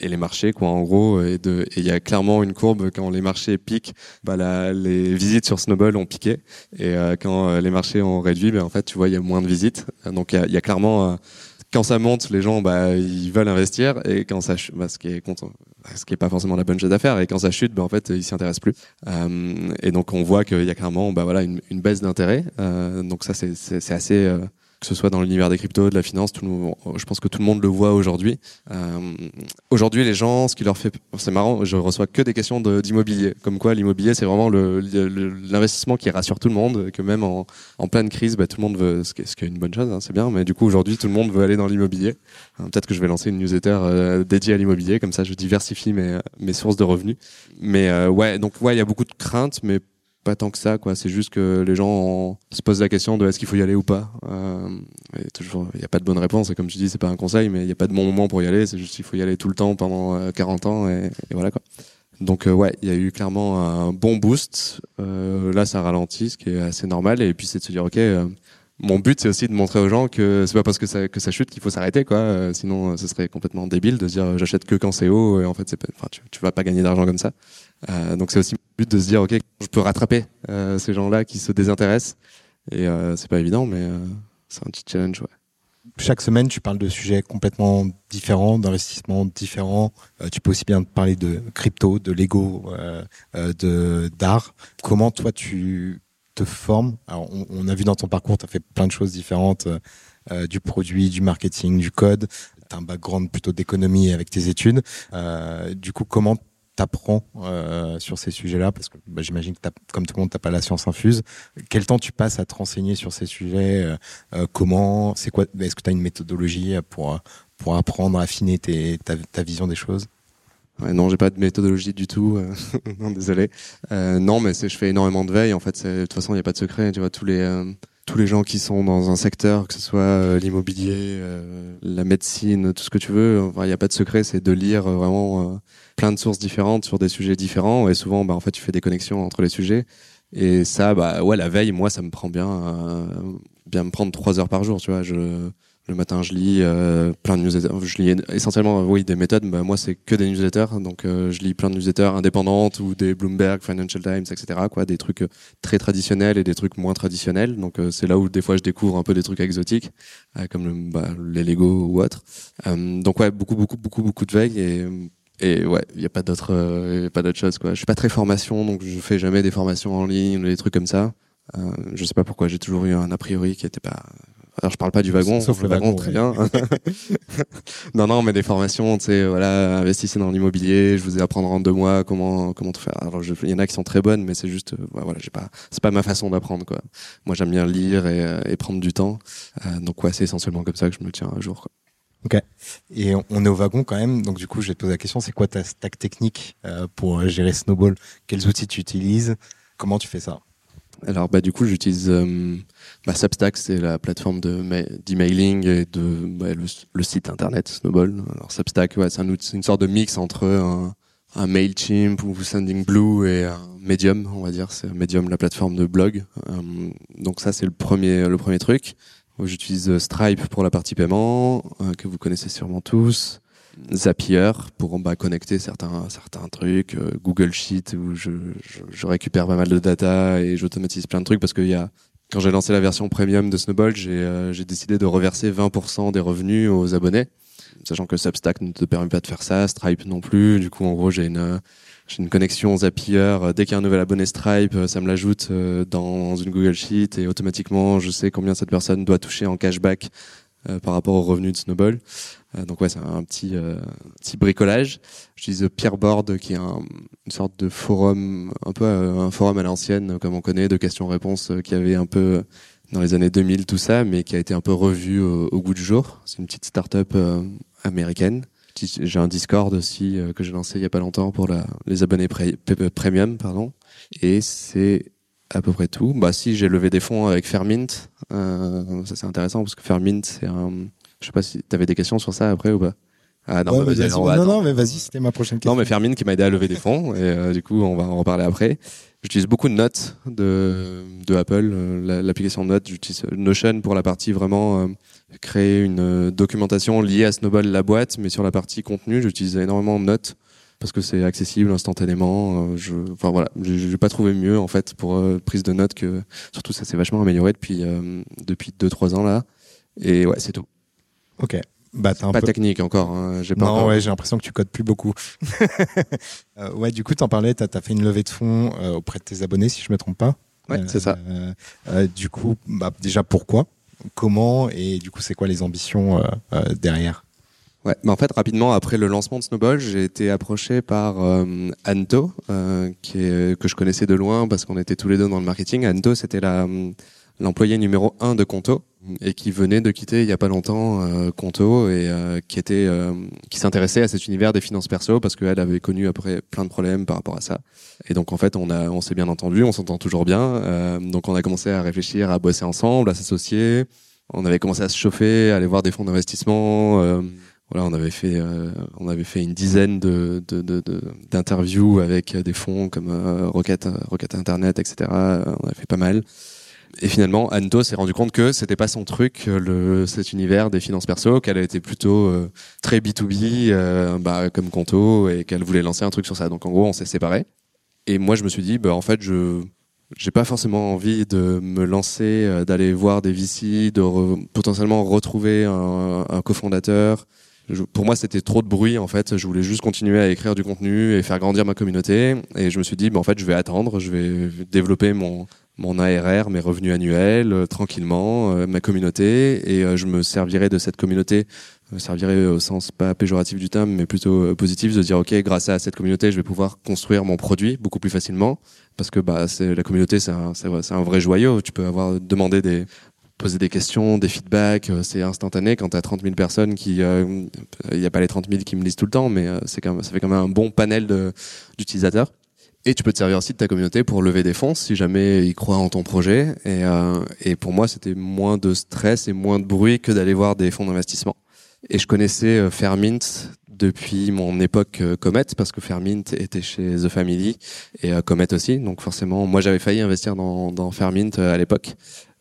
et les marchés, quoi, en gros. Et il y a clairement une courbe quand les marchés piquent, bah, les visites sur Snowball ont piqué. Et euh, quand les marchés ont réduit, bah, en fait, tu vois, il y a moins de visites. Donc il y, y a, clairement quand ça monte, les gens, bah, ils veulent investir, et quand ça, bah, ce qui est content, ce qui est pas forcément la bonne chose à faire, et quand ça chute, bah, en fait, ils s'y intéressent plus. Euh, et donc, on voit qu'il y a clairement, bah, voilà, une, une baisse d'intérêt. Euh, donc ça, c'est assez euh, que ce soit dans l'univers des cryptos, de la finance, je pense que tout le monde le voit aujourd'hui. Euh, aujourd'hui, les gens, ce qui leur fait, c'est marrant, je reçois que des questions d'immobilier, comme quoi l'immobilier c'est vraiment l'investissement qui rassure tout le monde, que même en, pleine crise, bah, tout le monde veut, ce qui est, une bonne chose, hein, c'est bien, mais du coup aujourd'hui tout le monde veut aller dans l'immobilier. Euh, peut-être que je vais lancer une newsletter euh, dédiée à l'immobilier, comme ça je diversifie mes, mes sources de revenus. Mais euh, ouais, donc ouais, il y a beaucoup de craintes, mais pas tant que ça quoi. C'est juste que les gens se posent la question de est-ce qu'il faut y aller ou pas. Euh, toujours il n'y a pas de bonne réponse. Et comme tu dis c'est pas un conseil mais il n'y a pas de bon moment pour y aller. C'est juste qu'il faut y aller tout le temps pendant 40 euh, ans et, voilà quoi. Donc ouais, il y a eu clairement un bon boost. là, ça ralentit, ce qui est assez normal. Et puis c'est de se dire ok, mon but c'est aussi de montrer aux gens que c'est pas parce que ça chute qu'il faut s'arrêter quoi euh, sinon ce serait complètement débile de dire euh, j'achète que quand c'est haut et en fait enfin tu, tu vas pas gagner d'argent comme ça euh, donc c'est aussi mon but de se dire ok je peux rattraper ces gens là qui se désintéressent et c'est pas évident mais c'est un petit challenge chaque semaine, tu parles de sujets complètement différents, d'investissements différents. tu peux aussi bien parler de crypto, de Lego, de d'art. Comment toi tu te formes Alors, on, a vu dans ton parcours, tu as fait plein de choses différentes, euh, euh, du produit, du marketing, du code. Tu as un background plutôt d'économie avec tes études. Euh, du coup, comment t'apprends euh, sur ces sujets-là? Parce que bah, j'imagine que comme tout le monde, t'as pas la science infuse. Quel temps tu passes à te renseigner sur ces sujets Comment C'est quoi Est-ce que tu as une méthodologie pour pour apprendre, affiner ta vision des choses? Ouais, non, j'ai pas de méthodologie du tout. Euh, non, désolé. Euh, non, mais je fais énormément de veille. En fait, de toute façon, il n'y a pas de secret. Tu vois, tous les euh, tous les gens qui sont dans un secteur, que ce soit l'immobilier, la médecine, tout ce que tu veux, il n'y a pas de secret. C'est de lire vraiment plein de sources différentes sur des sujets différents. Et souvent, bah, en fait, tu fais des connexions entre les sujets. Et ça, bah ouais, la veille, moi, ça me prend bien, bien me prendre trois heures par jour. Tu vois, je le matin, je lis euh, plein de newsletters. Je lis essentiellement, oui, des méthodes. Bah, moi, c'est que des newsletters. Donc, euh, je lis plein de newsletters indépendantes ou des Bloomberg, Financial Times, etc. Des trucs euh, très traditionnels et des trucs moins traditionnels. Donc, c'est là où des fois je découvre un peu des trucs exotiques, comme bah, les Lego ou autres. donc, ouais, beaucoup, beaucoup, beaucoup, beaucoup de veille et et ouais, il y a pas d'autres, pas d'autres choses quoi. Je suis pas très formation, donc je fais jamais des formations en ligne, des trucs comme ça. Euh, je sais pas pourquoi j'ai toujours eu un a priori qui était pas alors je parle pas du wagon, sauf le wagon, très bien. non non, mais des formations, tu sais, voilà, investissez dans l'immobilier, je vous ai apprendre en deux mois comment comment tout faire. Alors il y en a qui sont très bonnes, mais c'est juste, euh, voilà, j'ai pas, c'est pas ma façon d'apprendre quoi. Moi j'aime bien lire et, euh, et, prendre du temps, euh, donc ouais, c'est essentiellement comme ça que je me tiens à jour. Quoi. Ok. Et on est au wagon quand même, donc du coup je vais te poser la question, c'est quoi ta stack technique pour gérer Snowball? Quels outils tu utilises? Comment tu fais ça? Alors bah du coup j'utilise euh, bah, Substack, c'est la plateforme de d'emailing et de bah, le, site internet Snowball. Alors Substack, ouais, c'est un une sorte de mix entre un, Mailchimp ou Sending Blue et un Medium, on va dire. C'est Medium, la plateforme de blog. Euh, donc ça c'est le premier le premier truc. J'utilise Stripe pour la partie paiement euh, que vous connaissez sûrement tous. Zapier pour bah, connecter certains certains trucs, euh, Google Sheet où je, récupère pas mal de data et j'automatise plein de trucs parce qu'il y a quand j'ai lancé la version premium de Snowball, j'ai euh, décidé de reverser 20% des revenus aux abonnés, sachant que Substack ne te permet pas de faire ça, Stripe non plus. Du coup, en gros, j'ai une une connexion Zapier. Dès qu'il y a un nouvel abonné Stripe, ça me l'ajoute euh, dans une Google Sheet et automatiquement, je sais combien cette personne doit toucher en cashback par rapport aux revenus de Snowball. Euh, donc ouais, c'est un petit euh, petit bricolage. J'utilise Peerboard qui est un, une sorte de forum, un peu euh, un forum à l'ancienne comme on connaît, de questions-réponses qui avait un peu dans les années 2000 tout ça, mais qui a été un peu revu au, goût du jour. C'est une petite start-up américaine. J'ai un Discord aussi que j'ai lancé il y a pas longtemps pour les abonnés premium, pardon. Et c'est à peu près tout. Bah si j'ai levé des fonds avec Fairmint, euh, ça c'est intéressant parce que Fairmint c'est un je sais pas si tu avais des questions sur ça après ou pas. Ah non, bah, vas non, non, mais vas-y, c'était ma prochaine question. Non, mais Fermine qui m'a aidé à lever des fonds et euh, du coup, on va en reparler après. J'utilise beaucoup de notes de, de Apple, euh, l'application Notes. J'utilise Notion pour la partie vraiment euh, créer une documentation liée à Snowball la boîte, mais sur la partie contenu, j'utilise énormément de Notes parce que c'est accessible instantanément. je, enfin voilà, j'ai pas trouvé mieux en fait pour prise de notes que surtout ça s'est vachement amélioré depuis depuis deux trois ans là. Et ouais, c'est tout. Ok. Bah, pas technique encore. Hein. J'ai pas non, ouais, j'ai l'impression que tu codes plus beaucoup. euh, ouais, du coup, t'en parlais, t'as as fait une levée de fonds euh, auprès de tes abonnés, si je me trompe pas. Ouais, c'est ça. Euh, euh, du coup, bah, déjà pourquoi, comment? Et du coup, c'est quoi les ambitions derrière? Ouais, mais en fait, rapidement après le lancement de Snowball, j'ai été approché par Anto, qui est, que je connaissais de loin parce qu'on était tous les deux dans le marketing. Anto, c'était la l'employé numéro un de Conto et qui venait de quitter il y a pas longtemps euh, Conto et euh, qui était euh, qui s'intéressait à cet univers des finances perso parce qu'elle avait connu après plein de problèmes par rapport à ça et donc en fait on a on s'est bien entendu on s'entend toujours bien euh, donc on a commencé à réfléchir à bosser ensemble à s'associer on avait commencé à se chauffer à aller voir des fonds d'investissement voilà, on avait fait, on avait fait une dizaine de, d'interviews avec des fonds comme Rocket, Rocket Internet, etc. On avait fait pas mal. Et finalement, Anto s'est rendu compte que c'était pas son truc, le, cet univers des finances perso, qu'elle était plutôt euh, très B2B, euh, bah, comme Conto, et qu'elle voulait lancer un truc sur ça. Donc en gros, on s'est séparés. Et moi, je me suis dit, bah, en fait, je j'ai pas forcément envie de me lancer, euh, d'aller voir des VC, de potentiellement retrouver un, un cofondateur. Pour moi, c'était trop de bruit en fait. Je voulais juste continuer à écrire du contenu et faire grandir ma communauté. Et je me suis dit, bah, en fait, je vais attendre, je vais développer mon ARR, mes revenus annuels, euh, tranquillement, euh, ma communauté, et euh, je me servirai de cette communauté, me servirai au sens pas péjoratif du terme, mais plutôt positif, de dire ok, grâce à cette communauté, je vais pouvoir construire mon produit beaucoup plus facilement, parce que bah la communauté, c'est un, un vrai joyau. Tu peux avoir demandé des poser des questions, des feedbacks, c'est instantané quand tu as 30 000 personnes qui, il n'y a pas les 30 000 qui me lisent tout le temps, mais c'est quand même, ça fait quand même un bon panel d'utilisateurs. Et tu peux te servir aussi de ta communauté pour lever des fonds si jamais ils croient en ton projet. Et, euh, et pour moi, c'était moins de stress et moins de bruit que d'aller voir des fonds d'investissement. Et je connaissais euh, Fairmint depuis mon époque euh, Comet parce que Fairmint était chez The Family et euh, Comet aussi. Donc forcément, moi j'avais failli investir dans, dans Fairmint euh, à l'époque.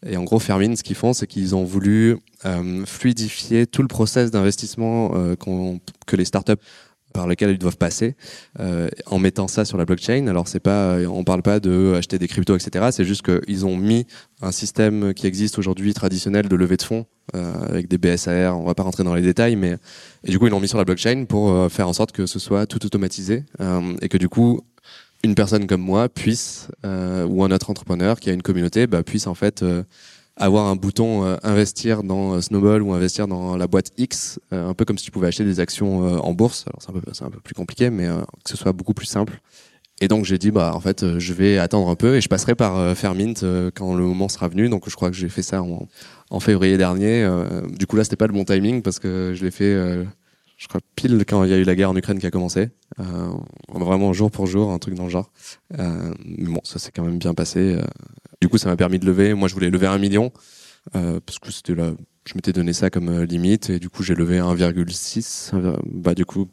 Et en gros, Fairmint, ce qu'ils font, c'est qu'ils ont voulu euh, fluidifier tout le process d'investissement que les startups par lesquels ils doivent passer euh, en mettant ça sur la blockchain. Alors c'est pas, on parle pas de acheter des cryptos, etc. C'est juste qu'ils ont mis un système qui existe aujourd'hui traditionnel de levée de fonds euh, avec des BSAR. On va pas rentrer dans les détails, mais et du coup ils l'ont mis sur la blockchain pour euh, faire en sorte que ce soit tout automatisé euh, et que du coup une personne comme moi puisse euh, ou un autre entrepreneur qui a une communauté bah, puisse en fait avoir un bouton euh, investir dans euh, Snowball ou investir dans la boîte X, euh, un peu comme si tu pouvais acheter des actions en bourse. Alors c'est un un peu plus compliqué, mais que ce soit beaucoup plus simple. Et donc j'ai dit bah en fait je vais attendre un peu et je passerai par Fairmint quand le moment sera venu. Donc je crois que j'ai fait ça en, en février dernier. du coup là c'était pas le bon timing parce que je l'ai fait je crois pile quand il y a eu la guerre en Ukraine qui a commencé. Euh, vraiment jour pour jour, un truc dans le genre. Euh, mais bon, ça s'est quand même bien passé. Du coup, ça m'a permis de lever. Moi, je voulais lever un million euh, parce que c'était là. Je m'étais donné ça comme euh, limite et du coup, j'ai levé 1,6. Bah, du coup,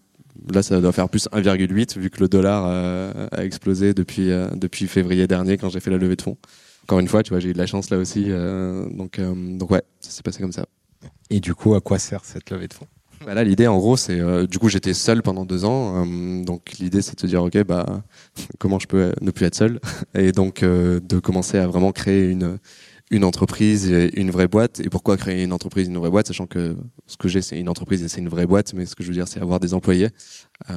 là, ça doit faire plus 1,8 vu que le dollar euh, a explosé depuis depuis février dernier quand j'ai fait la levée de fonds. Encore une fois, tu vois, j'ai eu de la chance là aussi. donc donc ouais, ça s'est passé comme ça. Et du coup, à quoi sert cette levée de fonds? Bah là, l'idée, en gros, c'est euh, du coup, j'étais seul pendant deux ans. Euh, donc, l'idée, c'est de se dire, ok, bah, comment je peux ne plus être seul? Et donc, euh, de commencer à vraiment créer une une entreprise, et une vraie boîte. Et pourquoi créer une entreprise, une vraie boîte, sachant que ce que j'ai, c'est une entreprise et c'est une vraie boîte. Mais ce que je veux dire, c'est avoir des employés.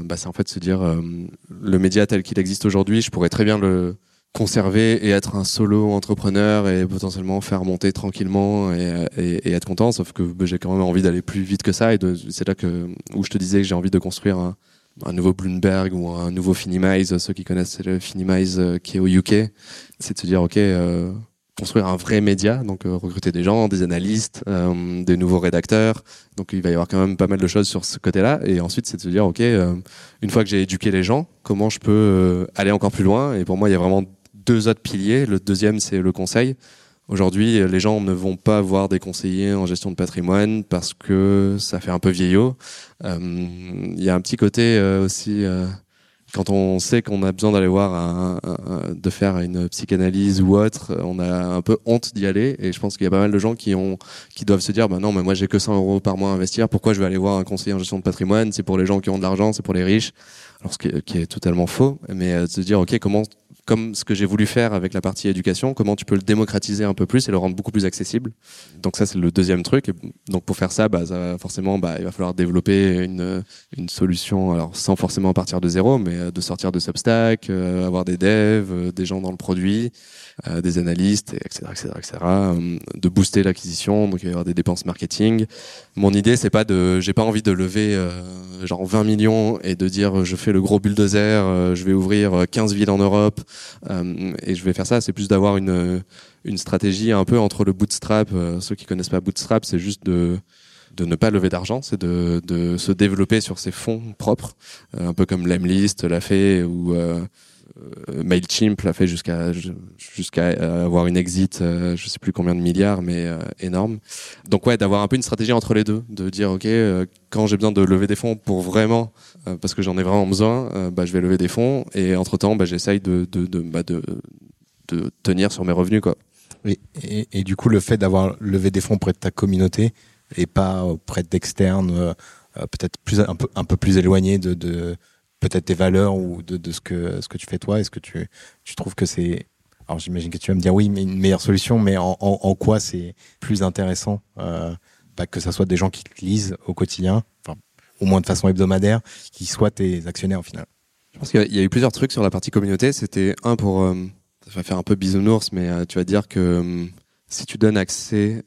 bah, c'est en fait se dire, le média tel qu'il existe aujourd'hui, je pourrais très bien le conserver et être un solo entrepreneur et potentiellement faire monter tranquillement et, être content. Sauf que bah, j'ai quand même envie d'aller plus vite que ça. Et c'est là que où je te disais que j'ai envie de construire un, nouveau Bloomberg ou un nouveau Finimize. Ceux qui connaissent le Finimize euh, qui est au UK, c'est de se dire ok. Euh, construire un vrai média, donc euh, recruter des gens, des analystes, des nouveaux rédacteurs. Donc il va y avoir quand même pas mal de choses sur ce côté-là. Et ensuite, c'est de se dire, ok, une fois que j'ai éduqué les gens, comment je peux aller encore plus loin? Et pour moi, il y a vraiment deux autres piliers. Le deuxième, c'est le conseil. Aujourd'hui, les gens ne vont pas voir des conseillers en gestion de patrimoine parce que ça fait un peu vieillot. Il y a un petit côté aussi quand on sait qu'on a besoin d'aller voir un, de faire une psychanalyse ou autre, on a un peu honte d'y aller. Et je pense qu'il y a pas mal de gens qui ont, qui doivent se dire, bah non, mais moi j'ai que 100 euros par mois à investir. Pourquoi je vais aller voir un conseiller en gestion de patrimoine? C'est pour les gens qui ont de l'argent, c'est pour les riches. Alors ce qui est, totalement faux. Mais euh, de se dire, ok, comment comme ce que j'ai voulu faire avec la partie éducation, comment tu peux le démocratiser un peu plus et le rendre beaucoup plus accessible. Donc ça, c'est le deuxième truc. Donc pour faire ça, bah, forcément, bah, il va falloir développer une, solution, alors sans forcément partir de zéro, mais euh, de sortir de Substack, euh, avoir des devs, euh, des gens dans le produit, euh, des analystes, etc., etc., etc., de booster l'acquisition. Donc il va y avoir des dépenses marketing. Mon idée, c'est pas de, j'ai pas envie de lever genre 20 millions et de dire je fais le gros bulldozer, je vais ouvrir 15 villes en Europe et je vais faire ça. C'est plus d'avoir une une stratégie un peu entre le bootstrap. ceux qui connaissent pas bootstrap, c'est juste de de ne pas lever d'argent, c'est de, de se développer sur ses fonds propres, un peu comme Lemlist l'a fait ou Mailchimp l'a fait jusqu'à jusqu'à avoir une exit, je sais plus combien de milliards, mais énorme. Donc ouais, d'avoir un peu une stratégie entre les deux, de dire ok, quand j'ai besoin de lever des fonds pour vraiment, parce que j'en ai vraiment besoin, bah, je vais lever des fonds et entre temps, bah, j'essaye de bah, de de tenir sur mes revenus quoi. Et, du coup, le fait d'avoir levé des fonds auprès de ta communauté et pas auprès d'externes, euh, peut-être plus un peu un peu plus éloigné de, de peut-être tes valeurs ou de, ce que ce que tu fais toi. Est-ce que tu tu trouves que c'est alors j'imagine que tu vas me dire oui, mais une meilleure solution, mais en, en, quoi c'est plus intéressant euh, que ça soit des gens qui lisent au quotidien, au moins de façon hebdomadaire, qui soient tes actionnaires au final? Je pense qu'il y a eu plusieurs trucs sur la partie communauté. C'était un pour euh, ça va faire un peu bisounours, mais euh, tu vas dire que si tu donnes accès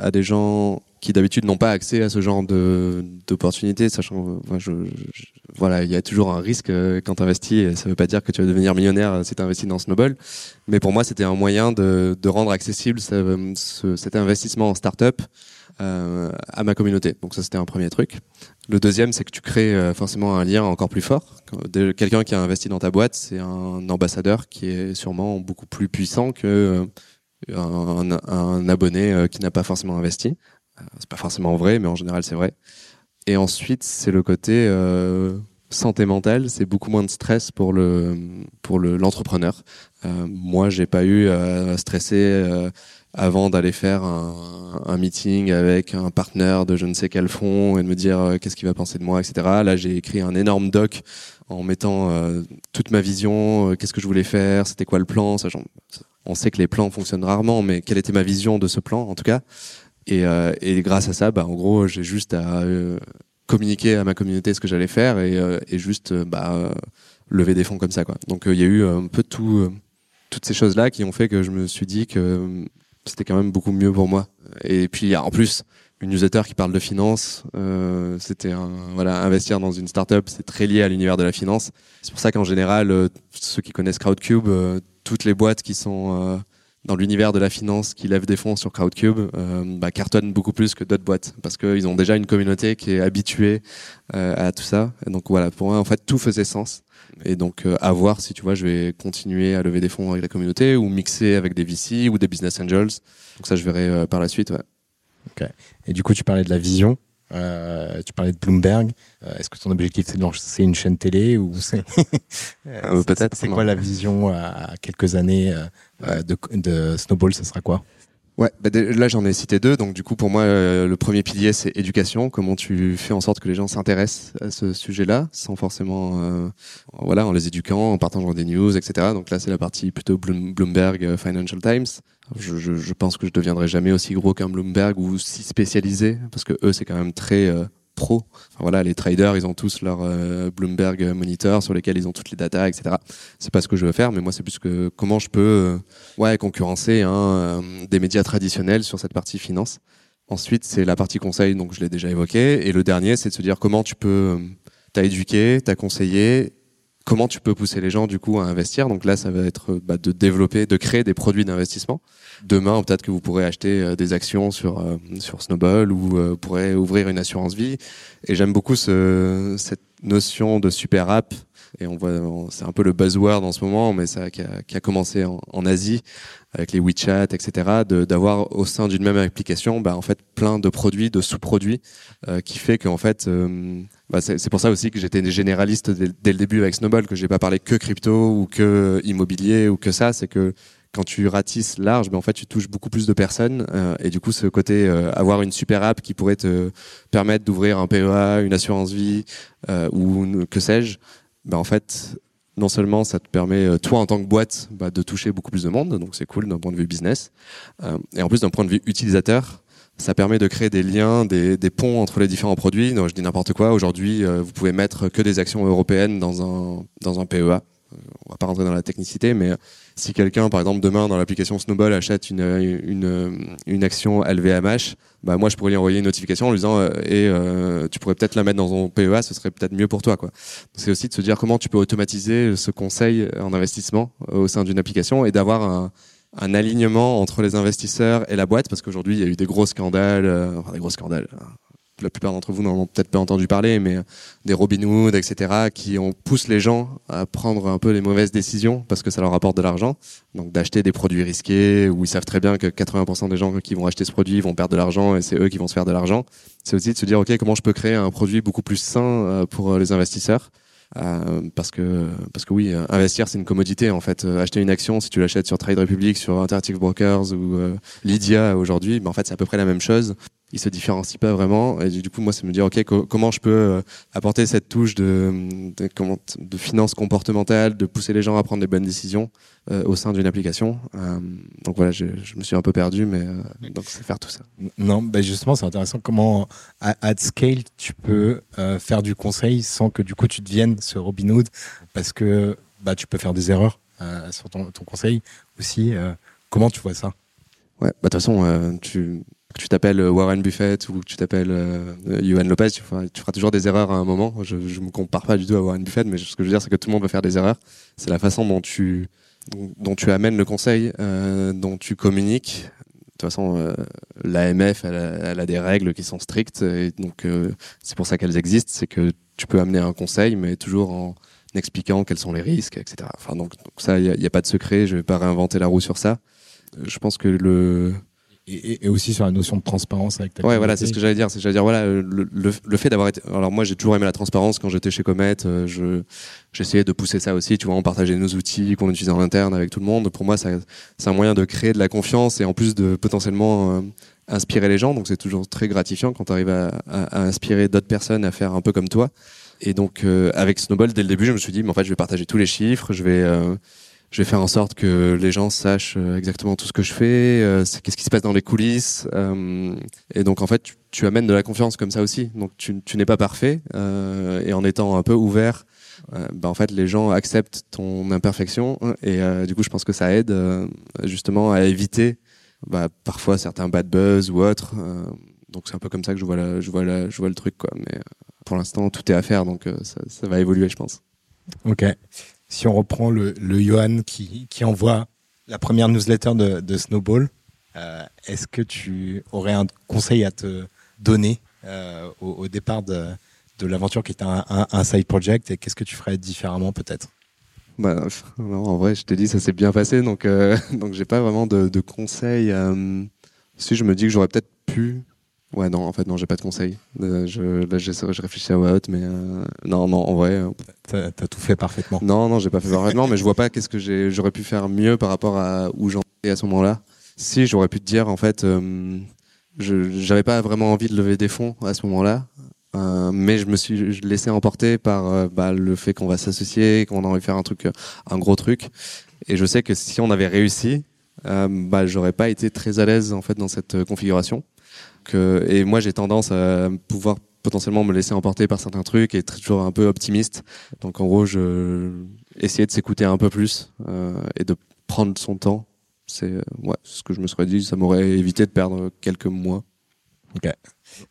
à des gens qui d'habitude n'ont pas accès à ce genre de d'opportunités, sachant je, voilà, il y a toujours un risque quand tu investis. Ça veut pas dire que tu vas devenir millionnaire si tu investis dans Snowball, mais pour moi c'était un moyen de, de rendre accessible ce, ce, cet investissement en start-up euh, à ma communauté. Donc ça c'était un premier truc. Le deuxième, c'est que tu crées euh, forcément un lien encore plus fort. Quelqu'un qui a investi dans ta boîte, c'est un ambassadeur qui est sûrement beaucoup plus puissant que euh, un, un, abonné euh, qui n'a pas forcément investi. C'est pas forcément vrai, mais en général c'est vrai. Et ensuite, c'est le côté euh, santé mentale. C'est beaucoup moins de stress pour le pour l'entrepreneur. euh, moi, j'ai pas eu à stresser avant d'aller faire un, un, meeting avec un partenaire de je ne sais quel fonds et de me dire euh, qu'est-ce qu'il va penser de moi, etc. Là, j'ai écrit un énorme doc en mettant euh, toute ma vision, euh, qu'est-ce que je voulais faire, c'était quoi le plan. On sait que les plans fonctionnent rarement, mais quelle était ma vision de ce plan, en tout cas. Et, euh, et grâce à ça, bah, en gros, j'ai juste à communiquer à ma communauté ce que j'allais faire et, et juste bah, lever des fonds comme ça. Quoi. Donc, il y a eu un peu tout toutes ces choses-là qui ont fait que je me suis dit que c'était quand même beaucoup mieux pour moi. Et puis en plus, une newsletter qui parle de finance, euh, c'était voilà investir dans une startup, c'est très lié à l'univers de la finance. C'est pour ça qu'en général, euh, ceux qui connaissent Crowdcube, euh, toutes les boîtes qui sont euh, dans l'univers de la finance, qui lèvent des fonds sur Crowdcube, euh, bah, cartonnent beaucoup plus que d'autres boîtes parce qu'ils ont déjà une communauté qui est habituée à tout ça. Et donc voilà, pour moi en fait tout faisait sens. Et donc, euh, à voir si tu vois, je vais continuer à lever des fonds avec la communauté ou mixer avec des VC ou des business angels. Donc ça, je verrai euh, par la suite. Ouais. Ok. Et du coup, tu parlais de la vision. Euh, tu parlais de Bloomberg. Euh, Est-ce que ton objectif c'est de lancer une chaîne télé ou c'est euh, peut-être C'est quoi la vision à quelques années de, de Snowball Ça sera quoi? Ouais, bah là j'en ai cité deux. Donc du coup pour moi euh, le premier pilier c'est éducation. Comment tu fais en sorte que les gens s'intéressent à ce sujet-là, sans forcément, euh, voilà, en les éduquant, en partageant des news, etc. Donc là c'est la partie plutôt Bloomberg euh, Financial Times. Je, pense que je deviendrai jamais aussi gros qu'un Bloomberg ou si spécialisé, parce que eux c'est quand même très pro. Voilà, les traders, ils ont tous leur euh, Bloomberg Monitor sur lesquels ils ont toutes les datas, etc. C'est pas ce que je veux faire, mais moi c'est plus que comment je peux, euh, concurrencer hein, euh, des médias traditionnels sur cette partie finance. Ensuite, c'est la partie conseil, donc je l'ai déjà évoqué. Et le dernier, c'est de se dire comment tu peux, t'as éduqué, t'as conseillé, comment tu peux pousser les gens du coup à investir. Donc là, ça va être bah, de développer, de créer des produits d'investissement. Demain, peut-être que vous pourrez acheter euh, des actions sur euh, sur Snowball ou euh, pourrez ouvrir une assurance vie. Et j'aime beaucoup ce, cette notion de super app. Et on voit, c'est un peu le buzzword en ce moment, mais ça qui a, qui a commencé en, en, Asie avec les WeChat, etc. D'avoir au sein d'une même application, bah, en fait, plein de produits, de sous-produits, euh, qui fait qu'en fait, euh, bah, c'est pour ça aussi que j'étais généraliste dès, le début avec Snowball, que j'ai pas parlé que crypto ou que immobilier ou que ça. C'est que quand tu ratisses large, ben en fait tu touches beaucoup plus de personnes euh, et du coup ce côté euh, avoir une super app qui pourrait te permettre d'ouvrir un PEA, une assurance vie euh, ou que sais-je, ben en fait non seulement ça te permet toi en tant que boîte bah, de toucher beaucoup plus de monde, donc c'est cool d'un point de vue business, et en plus d'un point de vue utilisateur, ça permet de créer des liens, des, ponts entre les différents produits. Non, je dis n'importe quoi. Aujourd'hui, vous pouvez mettre que des actions européennes dans un dans un PEA on va pas rentrer dans la technicité, mais si quelqu'un, par exemple, demain dans l'application Snowball achète une, une, action LVMH, bah moi je pourrais lui envoyer une notification en lui disant euh, et euh, tu pourrais peut-être la mettre dans ton PEA, ce serait peut-être mieux pour toi. C'est aussi de se dire comment tu peux automatiser ce conseil en investissement au sein d'une application et d'avoir un, un alignement entre les investisseurs et la boîte parce qu'aujourd'hui il y a eu des gros scandales, euh, enfin des gros scandales la plupart d'entre vous n'en ont peut-être pas entendu parler, mais des Robinhood, etc., qui ont poussent les gens à prendre un peu les mauvaises décisions parce que ça leur apporte de l'argent. Donc d'acheter des produits risqués où ils savent très bien que 80% des gens qui vont acheter ce produit vont perdre de l'argent et c'est eux qui vont se faire de l'argent. C'est aussi de se dire ok comment je peux créer un produit beaucoup plus sain euh, pour les investisseurs? Euh, parce que parce que oui, euh, investir c'est une commodité en fait. Euh, acheter une action, si tu l'achètes sur Trade Republic, sur Interactive Brokers ou Lydia aujourd'hui, ben en fait c'est à peu près la même chose il se différencie pas vraiment. Et du coup, moi, c'est me dire, ok, comment je peux euh, apporter cette touche de, de, de, finance comportementale, de pousser les gens à prendre des bonnes décisions euh, au sein d'une application. Euh, donc voilà, je, je, me suis un peu perdu, mais donc c'est faire tout ça. Non, bah justement, c'est intéressant comment à, scale tu peux faire du conseil sans que du coup tu deviennes ce Robinhood, parce que bah tu peux faire des erreurs sur ton, ton, conseil aussi. comment tu vois ça? Ouais, bah de toute façon, tu que tu t'appelles euh, Warren Buffett ou que tu t'appelles euh, Johan Lopez, tu feras, toujours des erreurs à un moment. Je, je me compare pas du tout à Warren Buffett, mais ce que je veux dire, c'est que tout le monde va faire des erreurs. C'est la façon dont tu amènes le conseil, euh, dont tu communiques. De toute façon, euh, l'AMF, elle, a des règles qui sont strictes, et donc euh, c'est pour ça qu'elles existent. C'est que tu peux amener un conseil, mais toujours en expliquant quels sont les risques, etc. Enfin, donc, ça, il n'y a, pas de secret. Je vais pas réinventer la roue sur ça. Je pense que le et, et, aussi sur la notion de transparence avec ta Ouais, voilà, c'est ce que j'allais dire. C'est j'allais dire voilà le, le, le fait d'avoir été. Alors moi, j'ai toujours aimé la transparence quand j'étais chez Comet. Euh, je j'essayais de pousser ça aussi. Tu vois, on partageait nos outils qu'on utilisait en interne avec tout le monde. Pour moi, ça c'est un moyen de créer de la confiance et en plus de potentiellement euh, inspirer les gens. Donc c'est toujours très gratifiant quand tu arrives à, à, à, inspirer d'autres personnes à faire un peu comme toi. Et donc euh, avec Snowball, dès le début, je me suis dit, mais en fait, je vais partager tous les chiffres. Je vais je vais faire en sorte que les gens sachent euh, exactement tout ce que je fais, euh, qu'est-ce qui se passe dans les coulisses. Euh, et donc en fait, tu, amènes de la confiance comme ça aussi. Donc tu, n'es pas parfait et en étant un peu ouvert, bah, en fait les gens acceptent ton imperfection et du coup je pense que ça aide justement à éviter bah, parfois certains bad buzz ou autres. donc c'est un peu comme ça que je vois le truc quoi. Mais pour l'instant tout est à faire donc ça, ça va évoluer je pense. Ok si on reprend le, le Johan qui, qui, envoie la première newsletter de, de Snowball, euh, est-ce que tu aurais un conseil à te donner euh, au, départ de, de l'aventure qui un, un, un, side project et qu'est-ce que tu ferais différemment peut-être? Bah, non, en vrai, je te dis, ça s'est bien passé, donc euh, donc j'ai pas vraiment de, de conseils. Euh, si je me dis que j'aurais peut-être pu Ouais, non, en fait, non, j'ai pas de conseils. Euh, je, là, je, réfléchis à Wout, mais euh, non, non, en vrai. Euh, T'as as tout fait parfaitement. Non, non, j'ai pas fait parfaitement, mais je vois pas qu'est-ce que j'aurais pu faire mieux par rapport à où j'en étais à ce moment-là. Si, j'aurais pu te dire, en fait, euh, je j'avais pas vraiment envie de lever des fonds à ce moment-là, mais je me suis laissé emporter par bah, le fait qu'on va s'associer, qu'on a envie de faire un truc, un gros truc. Et je sais que si on avait réussi, bah, j'aurais pas été très à l'aise en fait dans cette configuration et moi, j'ai tendance à pouvoir potentiellement me laisser emporter par certains trucs et être toujours un peu optimiste. Donc, en gros, je essayer de s'écouter un peu plus euh, et de prendre son temps. C'est euh, ouais, ce que je me serais dit. Ça m'aurait évité de perdre quelques mois.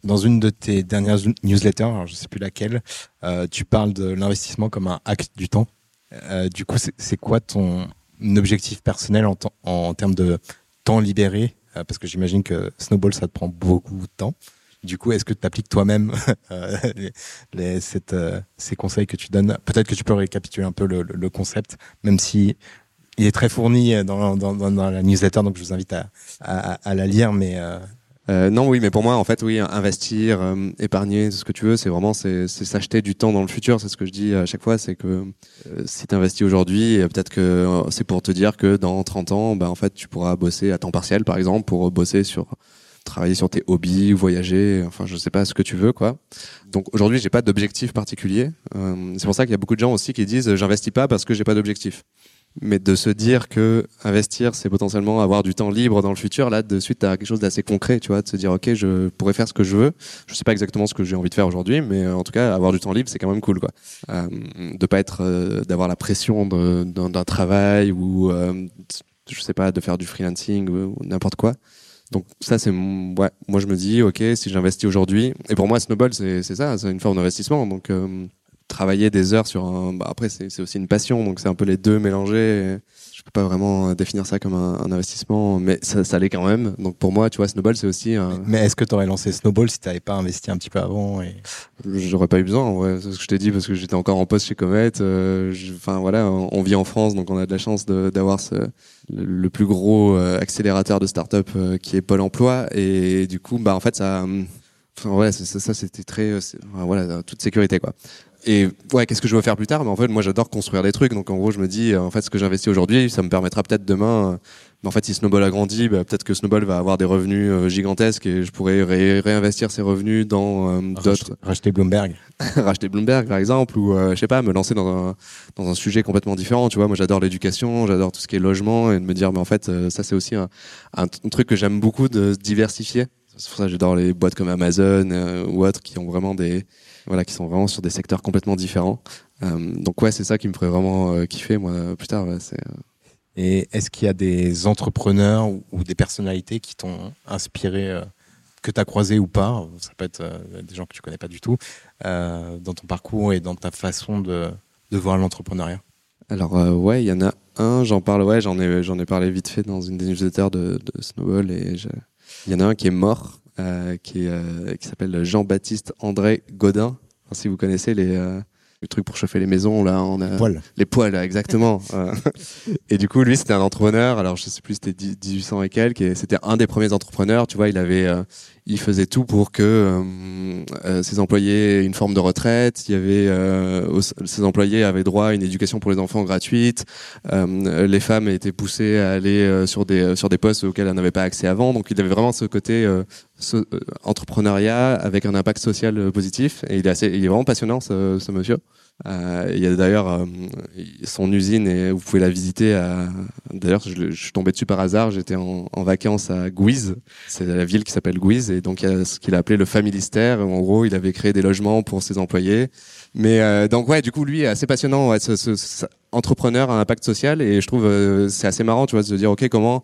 Dans une de tes dernières newsletters, alors je sais plus laquelle, euh, tu parles de l'investissement comme un acte du temps. Euh, du coup, c'est quoi ton objectif personnel en, termes de temps libéré euh, parce que j'imagine que Snowball, ça te prend beaucoup de temps. Du coup, est-ce que tu appliques toi-même euh, euh, ces conseils que tu donnes? Peut-être que tu peux récapituler un peu le, concept, même si il est très fourni dans, la newsletter, donc je vous invite à, la lire, mais euh, non, oui, mais pour moi, en fait, oui, investir, euh, épargner, ce que tu veux, c'est vraiment c'est s'acheter du temps dans le futur. C'est ce que je dis à chaque fois, c'est que euh, si tu investis aujourd'hui, peut-être que c'est pour te dire que dans 30 ans, bah, en fait, tu pourras bosser à temps partiel, par exemple, pour bosser sur travailler sur tes hobbies, voyager, enfin, je sais pas ce que tu veux, quoi. Donc aujourd'hui, j'ai pas d'objectif particulier. c'est pour ça qu'il y a beaucoup de gens aussi qui disent j'investis pas parce que j'ai pas d'objectif mais de se dire que investir c'est potentiellement avoir du temps libre dans le futur là de suite à quelque chose d'assez concret tu vois de se dire ok je pourrais faire ce que je veux. Je sais pas exactement ce que j'ai envie de faire aujourd'hui mais euh, en tout cas avoir du temps libre c'est quand même cool quoi. Euh, de pas être euh, d'avoir la pression d'un travail ou euh, je sais pas de faire du freelancing ou, n'importe quoi. Donc ça c'est ouais moi je me dis ok si j'investis aujourd'hui et pour moi Snowball c'est ça c'est une forme d'investissement. Donc travailler des heures sur un. Bah, après, c'est aussi une passion, donc c'est un peu les deux mélangés. Je peux pas vraiment définir ça comme un, investissement, mais ça, ça l'est quand même. Donc pour moi, tu vois, Snowball, c'est aussi un. Mais est-ce que tu aurais lancé Snowball si tu n'avais pas investi un petit peu avant et... J'aurais pas eu besoin, ouais. C'est ce que je t'ai dit parce que j'étais encore en poste chez Comet. Euh, enfin voilà, on vit en France, donc on a de la chance d'avoir le, plus gros euh, accélérateur de start-up euh, qui est Pôle Emploi, et du coup, bah en fait ça. Enfin, ouais, ça, ça c'était très, voilà, toute sécurité quoi et ouais, qu'est-ce que je veux faire plus tard? Mais en fait, moi, j'adore construire des trucs. Donc, en gros, je me dis, en fait, ce que j'investis aujourd'hui, ça me permettra peut-être demain. Mais en fait, si Snowball a grandi, bah, peut-être que Snowball va avoir des revenus euh, gigantesques et je pourrais réinvestir ces revenus dans euh, d'autres. Racheter Bloomberg. racheter Bloomberg, par exemple, ou euh, je sais pas, me lancer dans un, dans un sujet complètement différent. Tu vois, moi, j'adore l'éducation, j'adore tout ce qui est logement et de me dire, mais en fait, ça, c'est aussi un, un, truc que j'aime beaucoup de diversifier. C'est pour ça que j'adore les boîtes comme Amazon ou autres qui ont vraiment des voilà, qui sont vraiment sur des secteurs complètement différents. Euh, donc ouais, c'est ça qui me ferait vraiment euh, kiffer moi plus tard. c'est, euh. Et est-ce qu'il y a des entrepreneurs ou, des personnalités qui t'ont inspiré, que tu as croisé ou pas? Ça peut être des gens que tu connais pas du tout, dans ton parcours et dans ta façon de, de voir l'entrepreneuriat. Alors ouais, il y en a un, j'en parle, ouais, j'en ai, j'en ai parlé vite fait dans une des newsletters de, de Snowball et il y en a un qui est mort qui, euh, qui s'appelle Jean-Baptiste André Godin. si vous connaissez les, euh, le truc pour chauffer les maisons là on a poils. les poils exactement et du coup lui c'était un entrepreneur alors je sais plus c'était 1800 et quelques et c'était un des premiers entrepreneurs tu vois il avait il faisait tout pour que euh, euh, ses employés aient une forme de retraite. Il y avait euh, ses employés avaient droit à une éducation pour les enfants gratuite. Euh, les femmes étaient poussées à aller sur des sur des postes auxquels elles n'avaient pas accès avant. Donc il avait vraiment ce côté ce, entrepreneuriat avec un impact social positif. Et il est assez, il est vraiment passionnant ce, monsieur. Euh, il y a d'ailleurs euh, son usine et vous pouvez la visiter. D'ailleurs, je, je, suis tombé dessus par hasard. J'étais en, vacances à Guise. C'est la ville qui s'appelle Guise et donc il y a ce qu'il a appelé le familistère. en gros, il avait créé des logements pour ses employés. Mais euh, donc ouais, du coup, lui est assez passionnant. Entrepreneur à impact social et je trouve euh, c'est assez marrant, tu vois, de se dire ok comment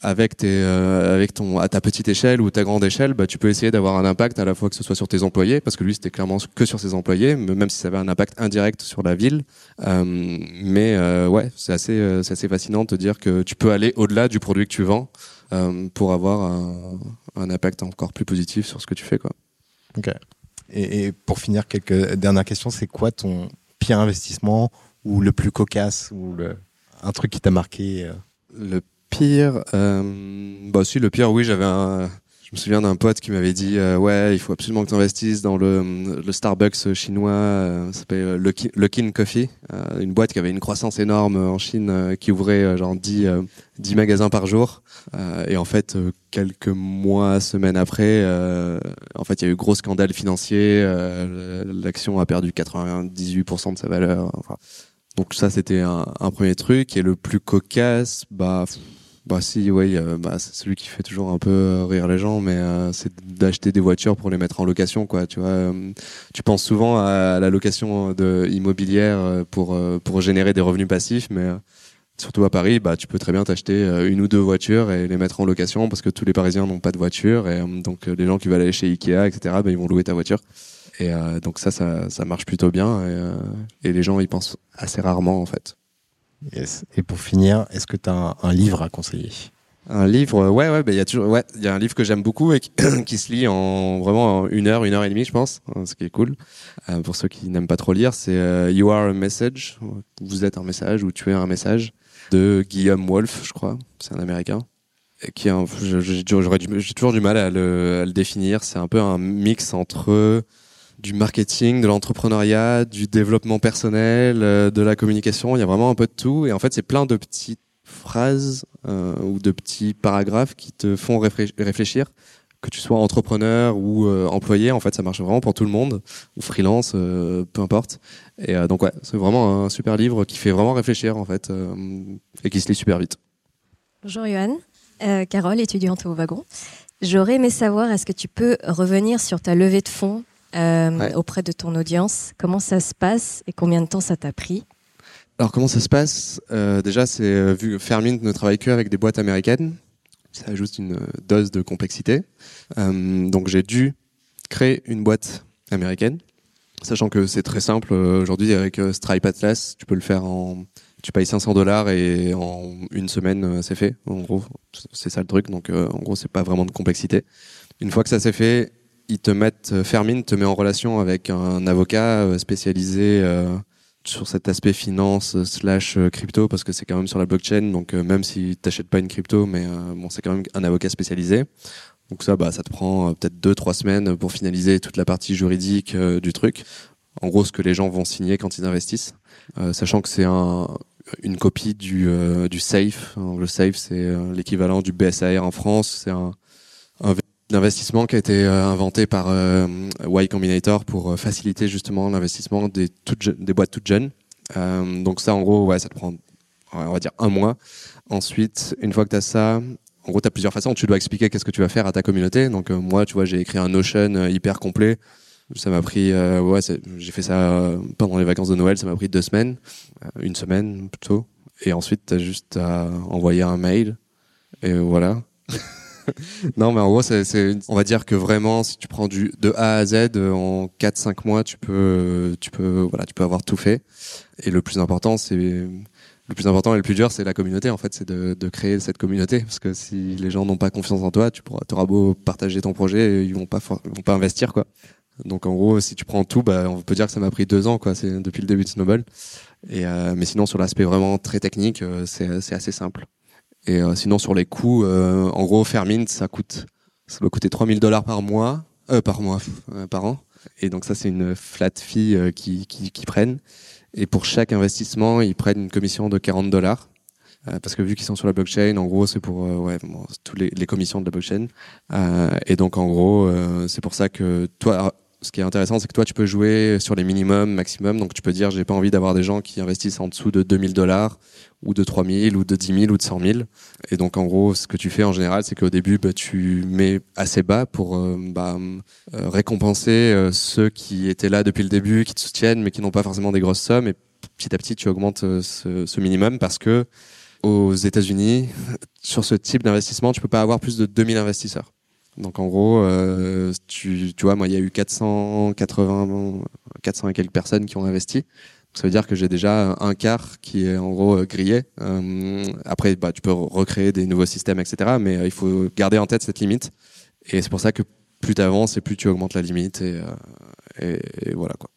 avec tes, euh, avec ton, à ta petite échelle ou ta grande échelle, bah, tu peux essayer d'avoir un impact à la fois que ce soit sur tes employés, parce que lui c'était clairement que sur ses employés, même si ça avait un impact indirect sur la ville. Euh, mais euh, ouais, c'est assez, euh, c'est assez fascinant de te dire que tu peux aller au-delà du produit que tu vends pour avoir un, un, impact encore plus positif sur ce que tu fais, quoi. Ok. Et, et pour finir, quelques dernières questions. C'est quoi ton pire investissement ou le plus cocasse ou le, un truc qui t'a marqué? Le pire, euh, bah si le pire, oui, j'avais. Je me souviens d'un pote qui m'avait dit euh, ouais, il faut absolument que tu investisses dans le, le Starbucks chinois, euh, ça s'appelle Luckin Coffee, une boîte qui avait une croissance énorme en Chine, qui ouvrait genre 10, 10 magasins par jour. et en fait, quelques mois, semaines après, en fait, il y a eu gros scandale financier. L'action a perdu 98% de sa valeur. Donc ça, c'était un, premier truc. Et le plus cocasse, bah bah si, oui, euh, bah, c'est celui qui fait toujours un peu euh, rire les gens, mais euh, c'est d'acheter des voitures pour les mettre en location, quoi. Tu vois, tu penses souvent à la location de immobilière pour pour générer des revenus passifs, mais surtout à Paris, bah tu peux très bien t'acheter une ou deux voitures et les mettre en location parce que tous les Parisiens n'ont pas de voiture et donc les gens qui veulent aller chez Ikea, etc. Bah, ils vont louer ta voiture. Et donc ça, ça, ça marche plutôt bien et, et les gens y pensent assez rarement en fait. Yes. Et pour finir, est-ce que tu as un, livre à conseiller? Un livre, ouais, ouais, bah, il y a ouais, y a un livre que j'aime beaucoup et qui, se lit en vraiment une heure, une heure et demie, je pense, hein, ce qui est cool. Euh, pour ceux qui n'aiment pas trop lire, c'est euh, You Are a Message, vous êtes un message ou tu es un message de Guillaume Wolf, je crois, c'est un Américain. Qui j'ai toujours du mal à le définir. C'est un peu un mix entre du marketing, de l'entrepreneuriat, du développement personnel, euh, de la communication. Il y a vraiment un peu de tout. Et en fait, c'est plein de petites phrases euh, ou de petits paragraphes qui te font réfléchir. Que tu sois entrepreneur ou euh, employé, en fait, ça marche vraiment pour tout le monde, ou freelance, peu importe. Et donc ouais, c'est vraiment un super livre qui fait vraiment réfléchir en fait et qui se lit super vite. Bonjour Johan, Carole, étudiante au wagon. J'aurais aimé savoir, est-ce que tu peux revenir sur ta levée de fonds euh, auprès de ton audience. Comment ça se passe et combien de temps ça t'a pris? Alors comment ça se passe? Euh, Déjà, c'est euh, vu Fermint ne travaille que avec des boîtes américaines. Ça ajoute une dose de complexité. donc j'ai dû créer une boîte américaine Sachant que c'est très simple aujourd'hui avec Stripe Atlas, tu peux le faire en tu payes 500 dollars et en une semaine c'est fait. En gros, c'est ça le truc. Donc en gros, c'est pas vraiment de complexité. Une fois que ça s'est fait, ils te mettent Fermine te met en relation avec un avocat spécialisé sur cet aspect finance euh, slash euh, crypto parce que c'est quand même sur la blockchain donc euh, même si t'achètes pas une crypto mais bon c'est quand même un avocat spécialisé. Donc ça bah ça te prend peut-être deux trois semaines pour finaliser toute la partie juridique du truc. En gros ce que les gens vont signer quand ils investissent sachant que c'est un une copie du du safe. Le safe c'est l'équivalent du BSAR en France. C'est un, un d'investissement qui a été euh, inventé par euh, Y Combinator pour euh, faciliter justement l'investissement des, boîtes toutes jeunes. donc ça, en gros, ça te prend, on va dire, un mois. Ensuite, une fois que tu as ça, en gros, tu as plusieurs façons. Tu dois expliquer qu'est-ce que tu vas faire à ta communauté. Donc moi, tu vois, j'ai écrit un Notion hyper complet. Ça m'a pris, ouais, j'ai fait ça pendant les vacances de Noël. Ça m'a pris deux semaines, une semaine plutôt. Et ensuite, tu as juste à envoyer un mail. Et voilà. non, mais en gros, c'est, on va dire que vraiment, si tu prends du de A à Z euh, en 4-5 mois, tu peux, tu peux, voilà, tu peux avoir tout fait. Et le plus important, c'est le plus important et le plus dur, c'est la communauté. En fait, c'est de, créer cette communauté, parce que si les gens n'ont pas confiance en toi, tu pourras, auras beau partager ton projet, ils vont pas, vont pas investir, quoi. Donc en gros, si tu prends tout, bah, on peut dire que ça m'a pris deux ans, quoi. Depuis le début de Snowball. Et euh, mais sinon, sur l'aspect vraiment très technique, euh, c'est assez simple. Et euh, sinon, sur les coûts, euh, en gros, Fermint, ça coûte, ça va coûter 3000 dollars par mois, euh, par mois, euh, par an. Et donc ça, c'est une flat fee qui, qui, prennent. Et pour chaque investissement, ils prennent une commission de 40 dollars. parce que vu qu'ils sont sur la blockchain, en gros, c'est pour ouais, bon, tous les, les, commissions de la blockchain. et donc, en gros, c'est pour ça que toi, ce qui est intéressant, c'est que toi, tu peux jouer sur les minimums, maximum. Donc, tu peux dire, j'ai pas envie d'avoir des gens qui investissent en dessous de 2000 dollars ou de 3000 ou de 10 000 ou de 100 000. Et donc, en gros, ce que tu fais en général, c'est qu'au début, bah, tu mets assez bas pour euh, bah, euh, récompenser euh, ceux qui étaient là depuis le début, qui te soutiennent, mais qui n'ont pas forcément des grosses sommes. Et petit à petit, tu augmentes ce, ce minimum parce que aux États-Unis, sur ce type d'investissement, tu peux pas avoir plus de 2000 investisseurs. Donc en gros, euh, tu, tu vois, moi il y a eu 480, 400 et quelques personnes qui ont investi. ça veut dire que j'ai déjà un quart qui est en gros euh, grillé. Euh, après, bah, tu peux recréer des nouveaux systèmes, etc. Mais euh, il faut garder en tête cette limite. Et c'est pour ça que plus tu avances et plus tu augmentes la limite. Et, voilà quoi.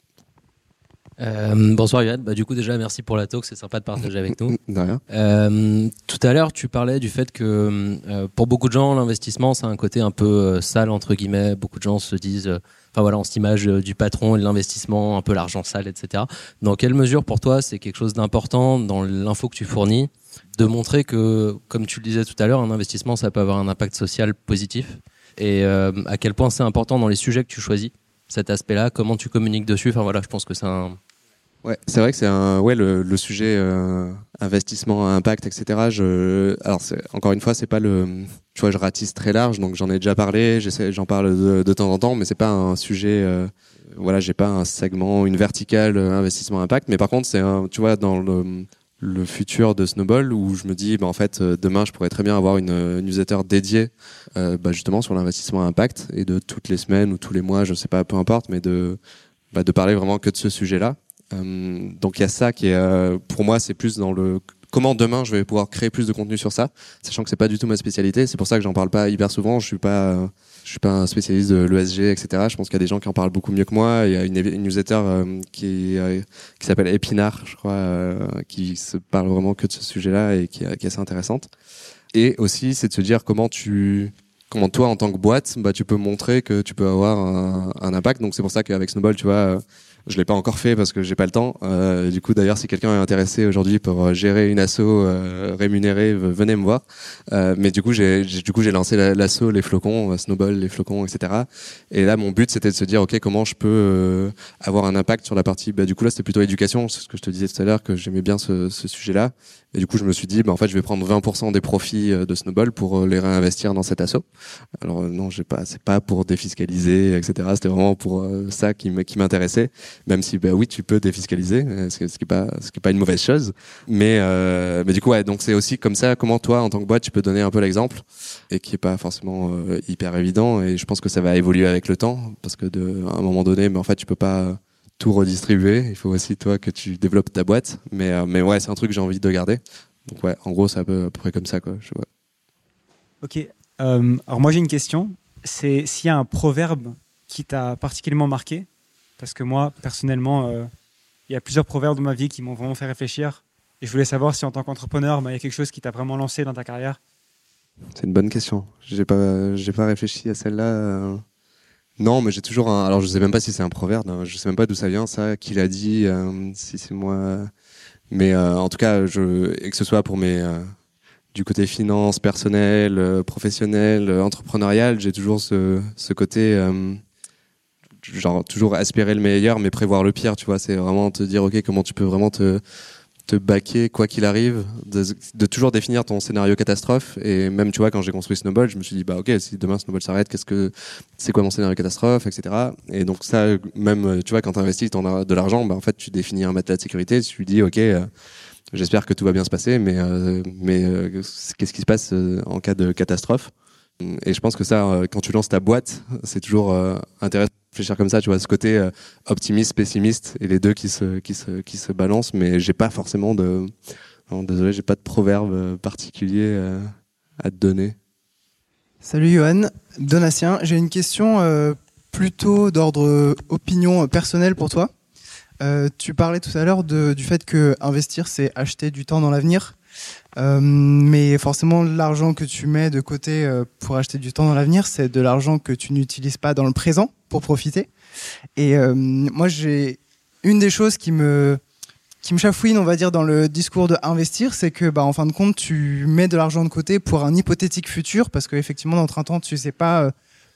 Euh, bonsoir Yann, bah, du coup déjà merci pour la talk, c'est sympa de partager avec nous. De rien. Euh, tout à l'heure tu parlais du fait que euh, pour beaucoup de gens l'investissement c'est un côté un peu euh, sale entre guillemets, beaucoup de gens se disent, euh, enfin voilà on s'image du patron et de l'investissement, un peu l'argent sale etc. Dans quelle mesure pour toi c'est quelque chose d'important dans l'info que tu fournis de montrer que comme tu le disais tout à l'heure un investissement ça peut avoir un impact social positif? Et à quel point c'est important dans les sujets que tu choisis cet aspect-là, comment tu communiques dessus? Enfin voilà, je pense que c'est un, Ouais, c'est vrai que c'est un ouais le, le sujet euh, investissement impact etc. Je alors encore une fois c'est pas le tu vois je ratisse très large donc j'en ai déjà parlé j'en parle de, temps en temps mais c'est pas un sujet euh, voilà j'ai pas un segment une verticale euh, investissement impact mais par contre c'est un tu vois dans le le futur de Snowball où je me dis bah en fait euh, demain je pourrais très bien avoir une, newsletter dédiée euh, bah, justement sur l'investissement impact et de toutes les semaines ou tous les mois je sais pas peu importe mais de bah, de parler vraiment que de ce sujet là donc il y a ça qui est, euh, pour moi, c'est plus dans le comment demain je vais pouvoir créer plus de contenu sur ça, sachant que c'est pas du tout ma spécialité. C'est pour ça que j'en parle pas hyper souvent. Je suis pas, je suis pas un spécialiste de l'ESG, etc. Je pense qu'il y a des gens qui en parlent beaucoup mieux que moi. Il y a une, newsletter euh, qui, euh, qui s'appelle Épinard, je crois, euh, qui se parle vraiment que de ce sujet-là et qui, qui, est assez intéressante. Et aussi, c'est de se dire comment tu, comment toi, en tant que boîte, bah, tu peux montrer que tu peux avoir un, un impact. Donc c'est pour ça qu'avec Snowball, tu vois je l'ai pas encore fait parce que j'ai pas le temps. Euh, du coup, d'ailleurs, si quelqu'un est intéressé aujourd'hui pour euh, gérer une asso euh, rémunérée, venez me voir. Euh, mais du coup, j'ai du coup j'ai lancé l'asso les flocons, euh, Snowball, les flocons, etc. Et là, mon but c'était de se dire, ok, comment je peux euh, avoir un impact sur la partie. Bah, du coup, là, c'était plutôt éducation, c'est ce que je te disais tout à l'heure que j'aimais bien ce, ce sujet-là. Et du coup, je me suis dit, bah, en fait, je vais prendre 20% des profits de Snowball pour les réinvestir dans cet asso. Alors non, j'ai pas, c'est pas pour défiscaliser, etc. C'était vraiment pour ça qui m'intéressait même si bah oui tu peux défiscaliser euh, ce qui est pas ce qui pas une mauvaise chose mais euh, mais du coup ouais donc c'est aussi comme ça comment toi en tant que boîte tu peux donner un peu l'exemple et qui est pas forcément euh, hyper évident et je pense que ça va évoluer avec le temps parce que de un moment donné mais en fait tu peux pas tout redistribuer. Il faut aussi toi que tu développes ta boîte. Mais mais ouais, c'est un truc que j'ai envie de garder. Donc ouais, en gros, c'est à peu, près comme ça quoi. Ok. alors moi j'ai une question. C'est s'il y a un proverbe qui t'a particulièrement marqué, parce que moi personnellement, il y a plusieurs proverbes de ma vie qui m'ont vraiment fait réfléchir. Et je voulais savoir si en tant qu'entrepreneur, bah, il y a quelque chose qui t'a vraiment lancé dans ta carrière. C'est une bonne question. J'ai pas, pas réfléchi à celle-là. Euh. Non, mais j'ai toujours un. Alors, je sais même pas si c'est un proverbe. Hein. Je sais même pas d'où ça vient, ça. Qui l'a dit euh, Si c'est moi. Mais euh, en tout cas, et que ce soit pour mes du côté finance, personnel, professionnel, entrepreneurial, j'ai toujours ce, ce côté genre toujours aspirer le meilleur, mais prévoir le pire. Tu vois, c'est vraiment te dire ok, comment tu peux vraiment te te baquer quoi qu'il arrive, de, toujours définir ton scénario catastrophe. Et même, tu vois, quand j'ai construit Snowball, je me suis dit, bah ok, si demain Snowball s'arrête, qu'est-ce que c'est quoi mon scénario catastrophe, etc. Et donc ça, même, tu vois, quand tu investis de l'argent, bah en fait, tu définis un matelas de sécurité, tu lui dis, ok. Euh, j'espère que tout va bien se passer, mais, euh, mais euh, qu'est-ce qui se passe en cas de catastrophe? Et je pense que ça, quand tu lances ta boîte, c'est toujours intéressant réfléchir comme ça, tu vois, ce côté euh, optimiste, pessimiste, et les deux qui se, qui se, qui se balancent, mais j'ai pas forcément de. Non, désolé, j'ai pas de proverbe euh, particulier euh, à te donner. Salut Johan, Donatien, j'ai une question plutôt d'ordre opinion personnelle pour toi. tu parlais tout à l'heure du fait que investir, c'est acheter du temps dans l'avenir. Mais forcément, l'argent que tu mets de côté pour acheter du temps dans l'avenir, c'est de l'argent que tu n'utilises pas dans le présent pour profiter. Et euh, moi, j'ai une des choses qui me qui me chafouine, on va dire, dans le discours de investir, c'est que, bah, en fin de compte, tu mets de l'argent de côté pour un hypothétique futur, parce qu'effectivement, dans 30 ans, tu sais pas euh,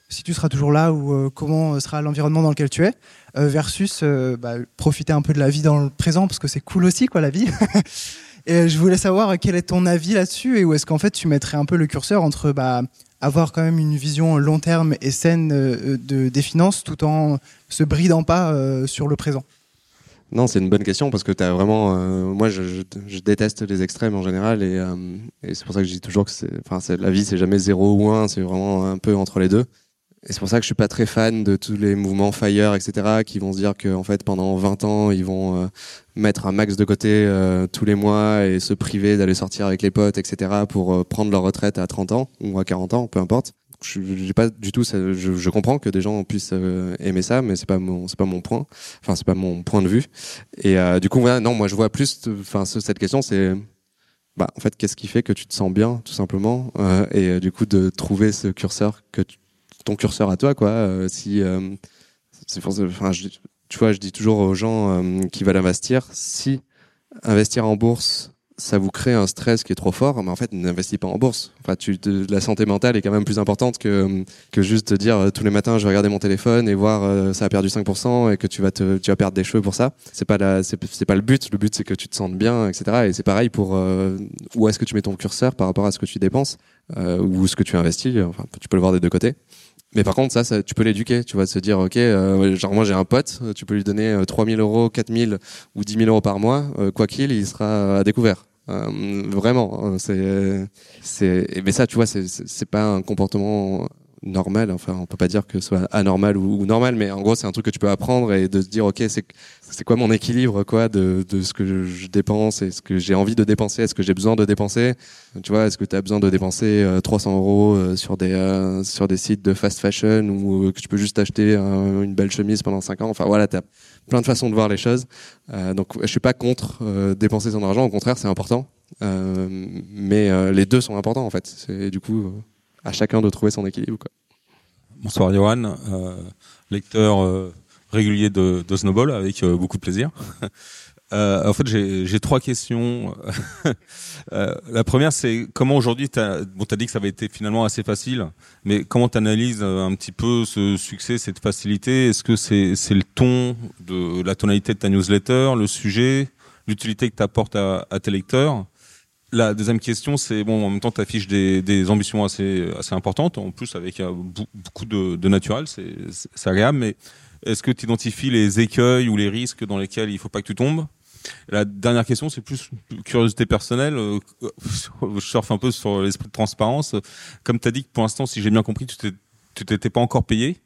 si tu seras toujours là ou euh, comment sera l'environnement dans lequel tu es, versus bah, profiter un peu de la vie dans le présent, parce que c'est cool aussi, quoi, la vie. et je voulais savoir quel est ton avis là-dessus, et où est-ce qu'en fait tu mettrais un peu le curseur entre bah, avoir quand même une vision long terme et saine euh, de, des finances tout en se bridant pas euh, sur le présent? Non, c'est une bonne question parce que tu as vraiment. Euh, moi, je, déteste les extrêmes en général et, c'est pour ça que je dis toujours que la vie, c'est jamais zéro ou un, c'est vraiment un peu entre les deux. Et c'est pour ça que je suis pas très fan de tous les mouvements Fire, etc., qui vont se dire qu'en fait, pendant 20 ans, ils vont mettre un max de côté euh, tous les mois et se priver d'aller sortir avec les potes, etc. pour euh, prendre leur retraite à 30 ans ou à 40 ans, peu importe. Je, pas du tout, je, comprends que des gens puissent euh, aimer ça, mais c'est pas mon, c'est pas mon point. Enfin, c'est pas mon point de vue. Et du coup, non, moi je vois plus, enfin, cette question, c'est, bah, en fait, qu'est-ce qui fait que tu te sens bien, tout simplement, et du coup de trouver ce curseur que ton curseur à toi, quoi. si c'est enfin, je, tu vois, je dis toujours aux gens euh, qui veulent investir, si investir en bourse, ça vous crée un stress qui est trop fort, mais en fait, n'investis pas en bourse. Enfin, la santé mentale est quand même plus importante que, que juste te dire euh, tous les matins, je vais regarder mon téléphone et voir euh, ça a perdu 5% et que tu vas tu vas perdre des cheveux pour ça. C'est pas la, pas le but. Le but, c'est que tu te sentes bien, etc. Et c'est pareil pour où est-ce que tu mets ton curseur par rapport à ce que tu dépenses ou ce que tu investis. Enfin, tu peux le voir des deux côtés. Mais par contre, ça, tu peux l'éduquer. Tu vas se dire, OK, euh, genre moi j'ai un pote, tu peux lui donner 3000 euh, euros, 4000 ou 10 000 euros par mois. Euh, quoi qu'il, il sera à découvert. vraiment. C'est, c'est, mais ça, tu vois, c'est, c'est pas un comportement normal. Enfin, on peut pas dire que ce soit anormal ou, normal, mais en gros, c'est un truc que tu peux apprendre et de se dire, ok, c'est quoi mon équilibre, quoi, de, de ce que je dépense et ce que j'ai envie de dépenser, est-ce que j'ai besoin de dépenser? Tu vois, est-ce que tu as besoin de dépenser 300 euh, euros euh, sur des euh, sur des sites de fast fashion ou que tu peux juste acheter une belle chemise pendant 5 ans? Enfin voilà, tu as plein de façons de voir les choses. donc, je suis pas contre dépenser son argent. Au contraire, c'est important. mais les deux sont importants en fait. C'est du coup à chacun de trouver son équilibre. Bonsoir Johan, euh, lecteur euh, régulier de, Snowball avec euh, beaucoup de plaisir. En fait, j'ai trois questions. la première, c'est comment aujourd'hui, bon, as dit que ça avait été finalement assez facile, mais comment tu analyses un petit peu ce succès, cette facilité? Est-ce que c'est le ton, de la tonalité de ta newsletter, le sujet, l'utilité que tu apportes à, à tes lecteurs? La deuxième question, c'est bon, en même temps, tu affiches des, des, ambitions assez, assez importantes, en plus avec euh, beaucoup de, de naturel, c'est agréable, mais est-ce que tu identifies les écueils ou les risques dans lesquels il faut pas que tu tombes? La dernière question, c'est plus curiosité personnelle. Euh, je surfe un peu sur l'esprit de transparence. Comme tu as dit que pour l'instant, si j'ai bien compris, tu t'étais pas encore payé?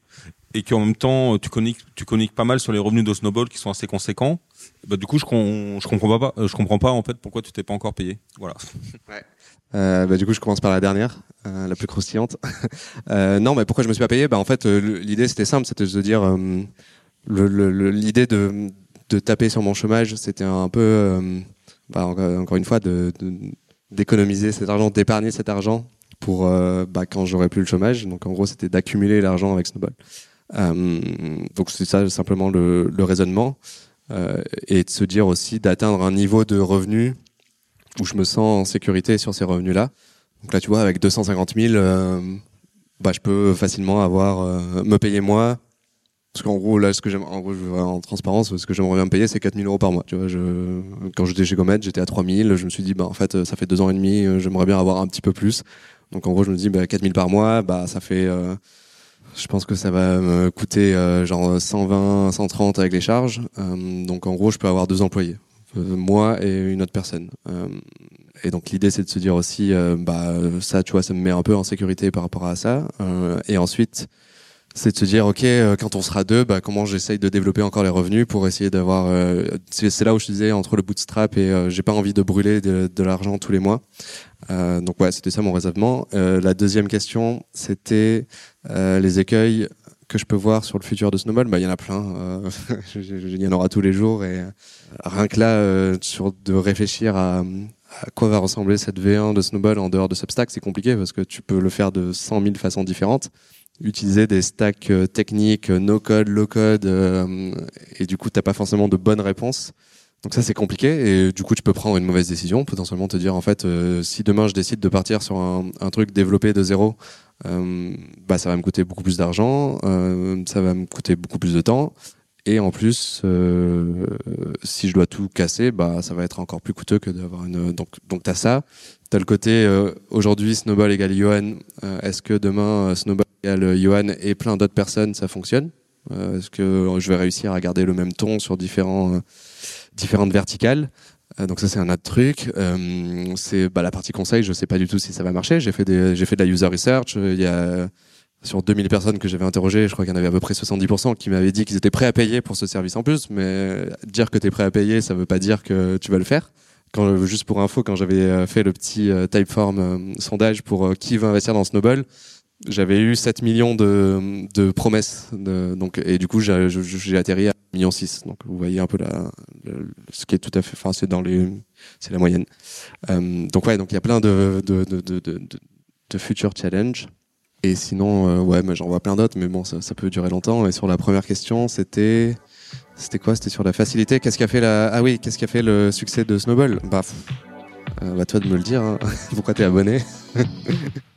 Et qu'en même temps tu coniques tu coniques pas mal sur les revenus de Snowball qui sont assez conséquents bah, du coup je, comprends pas je comprends pas en fait pourquoi tu t'es pas encore payé voilà. Euh, bah, du coup, je commence par la dernière, euh, la plus croustillante. euh, non, mais pourquoi je me suis pas payé? Bah en fait, euh, l'idée c'était simple, c'était de dire euh, l'idée de, taper sur mon chômage, c'était un peu, euh, bah, encore une fois, d'économiser cet argent, d'épargner cet argent pour bah, quand j'aurais plus le chômage. Donc en gros, c'était d'accumuler l'argent avec Snowball. Donc c'est ça simplement le, raisonnement et de se dire aussi d'atteindre un niveau de revenu où je me sens en sécurité sur ces revenus-là. Donc là, tu vois, avec 250 000, euh, bah, je peux facilement avoir euh, me payer moi. Parce qu'en gros, là, ce que j'aime, en, transparence, ce que j'aimerais bien me payer, c'est 4 000 euros par mois. Tu vois, quand j'étais chez Gomet, j'étais à 3 000. Je me suis dit, bah, en fait, ça fait deux ans et demi, euh, j'aimerais bien avoir un petit peu plus. Donc, en gros, je me dis, bah, 4 000 par mois, bah, ça fait, euh, je pense que ça va me coûter euh, genre 120, 130 avec les charges. donc, en gros, je peux avoir deux employés. Euh, moi et une autre personne. Euh, et donc l'idée c'est de se dire aussi, euh, bah ça, tu vois, ça me met un peu en sécurité par rapport à ça. et ensuite, c'est de se dire ok quand on sera deux bah comment j'essaye de développer encore les revenus pour essayer d'avoir c'est là où je disais entre le bootstrap et j'ai pas envie de brûler de l'argent tous les mois donc ouais c'était ça mon raisonnement la deuxième question c'était les écueils que je peux voir sur le futur de Snowball, bah il y en a plein. Euh, il y en aura tous les jours et euh, rien que là, euh, sur de réfléchir à, à, quoi va ressembler cette V1 de Snowball en dehors de Substack, c'est compliqué parce que tu peux le faire de 100 000 façons différentes. Utiliser des stacks techniques, no code, low code, et du coup t'as pas forcément de bonnes réponses. Donc ça c'est compliqué et du coup tu peux prendre une mauvaise décision, potentiellement te dire en fait si demain je décide de partir sur un, truc développé de zéro, euh, bah, ça va me coûter beaucoup plus d'argent, euh, ça va me coûter beaucoup plus de temps. Et en plus, euh, si je dois tout casser, bah ça va être encore plus coûteux que d'avoir une. Donc donc t'as ça. T'as le côté aujourd'hui Snowball égale Johan. Est-ce que demain Snowball égale Johan et plein d'autres personnes ça fonctionne? Est-ce que je vais réussir à garder le même ton sur différents différentes verticales euh, donc ça c'est un autre truc. Euh, c'est bah, la partie conseil, je sais pas du tout si ça va marcher. J'ai fait des, fait de la user research. Il y a sur 2000 personnes que j'avais interrogées, je crois qu'il y en avait à peu près 70% qui m'avaient dit qu'ils étaient prêts à payer pour ce service en plus. Mais dire que tu es prêt à payer, ça veut pas dire que tu vas le faire. Quand, juste pour info, quand j'avais euh, fait le petit Typeform sondage pour qui veut investir dans Snowball, j'avais eu 7 millions de, de promesses. De, donc, et du coup, j'ai atterri à 1,6 million. Donc, vous voyez un peu la, ce qui est tout à fait, enfin, c'est dans les, c'est la moyenne. Euh, donc, ouais, donc il y a plein de, de, de, futurs challenges. Et sinon, euh, ouais, mais j'en vois plein d'autres, mais bon, ça, ça, peut durer longtemps. Et sur la première question, c'était, c'était quoi? C'était sur la facilité. Qu'est-ce qui a fait la, ah oui, qu'est-ce qui a fait le succès de Snowball? Bah, euh, bah toi de me le dire. Hein. Pourquoi t'es abonné?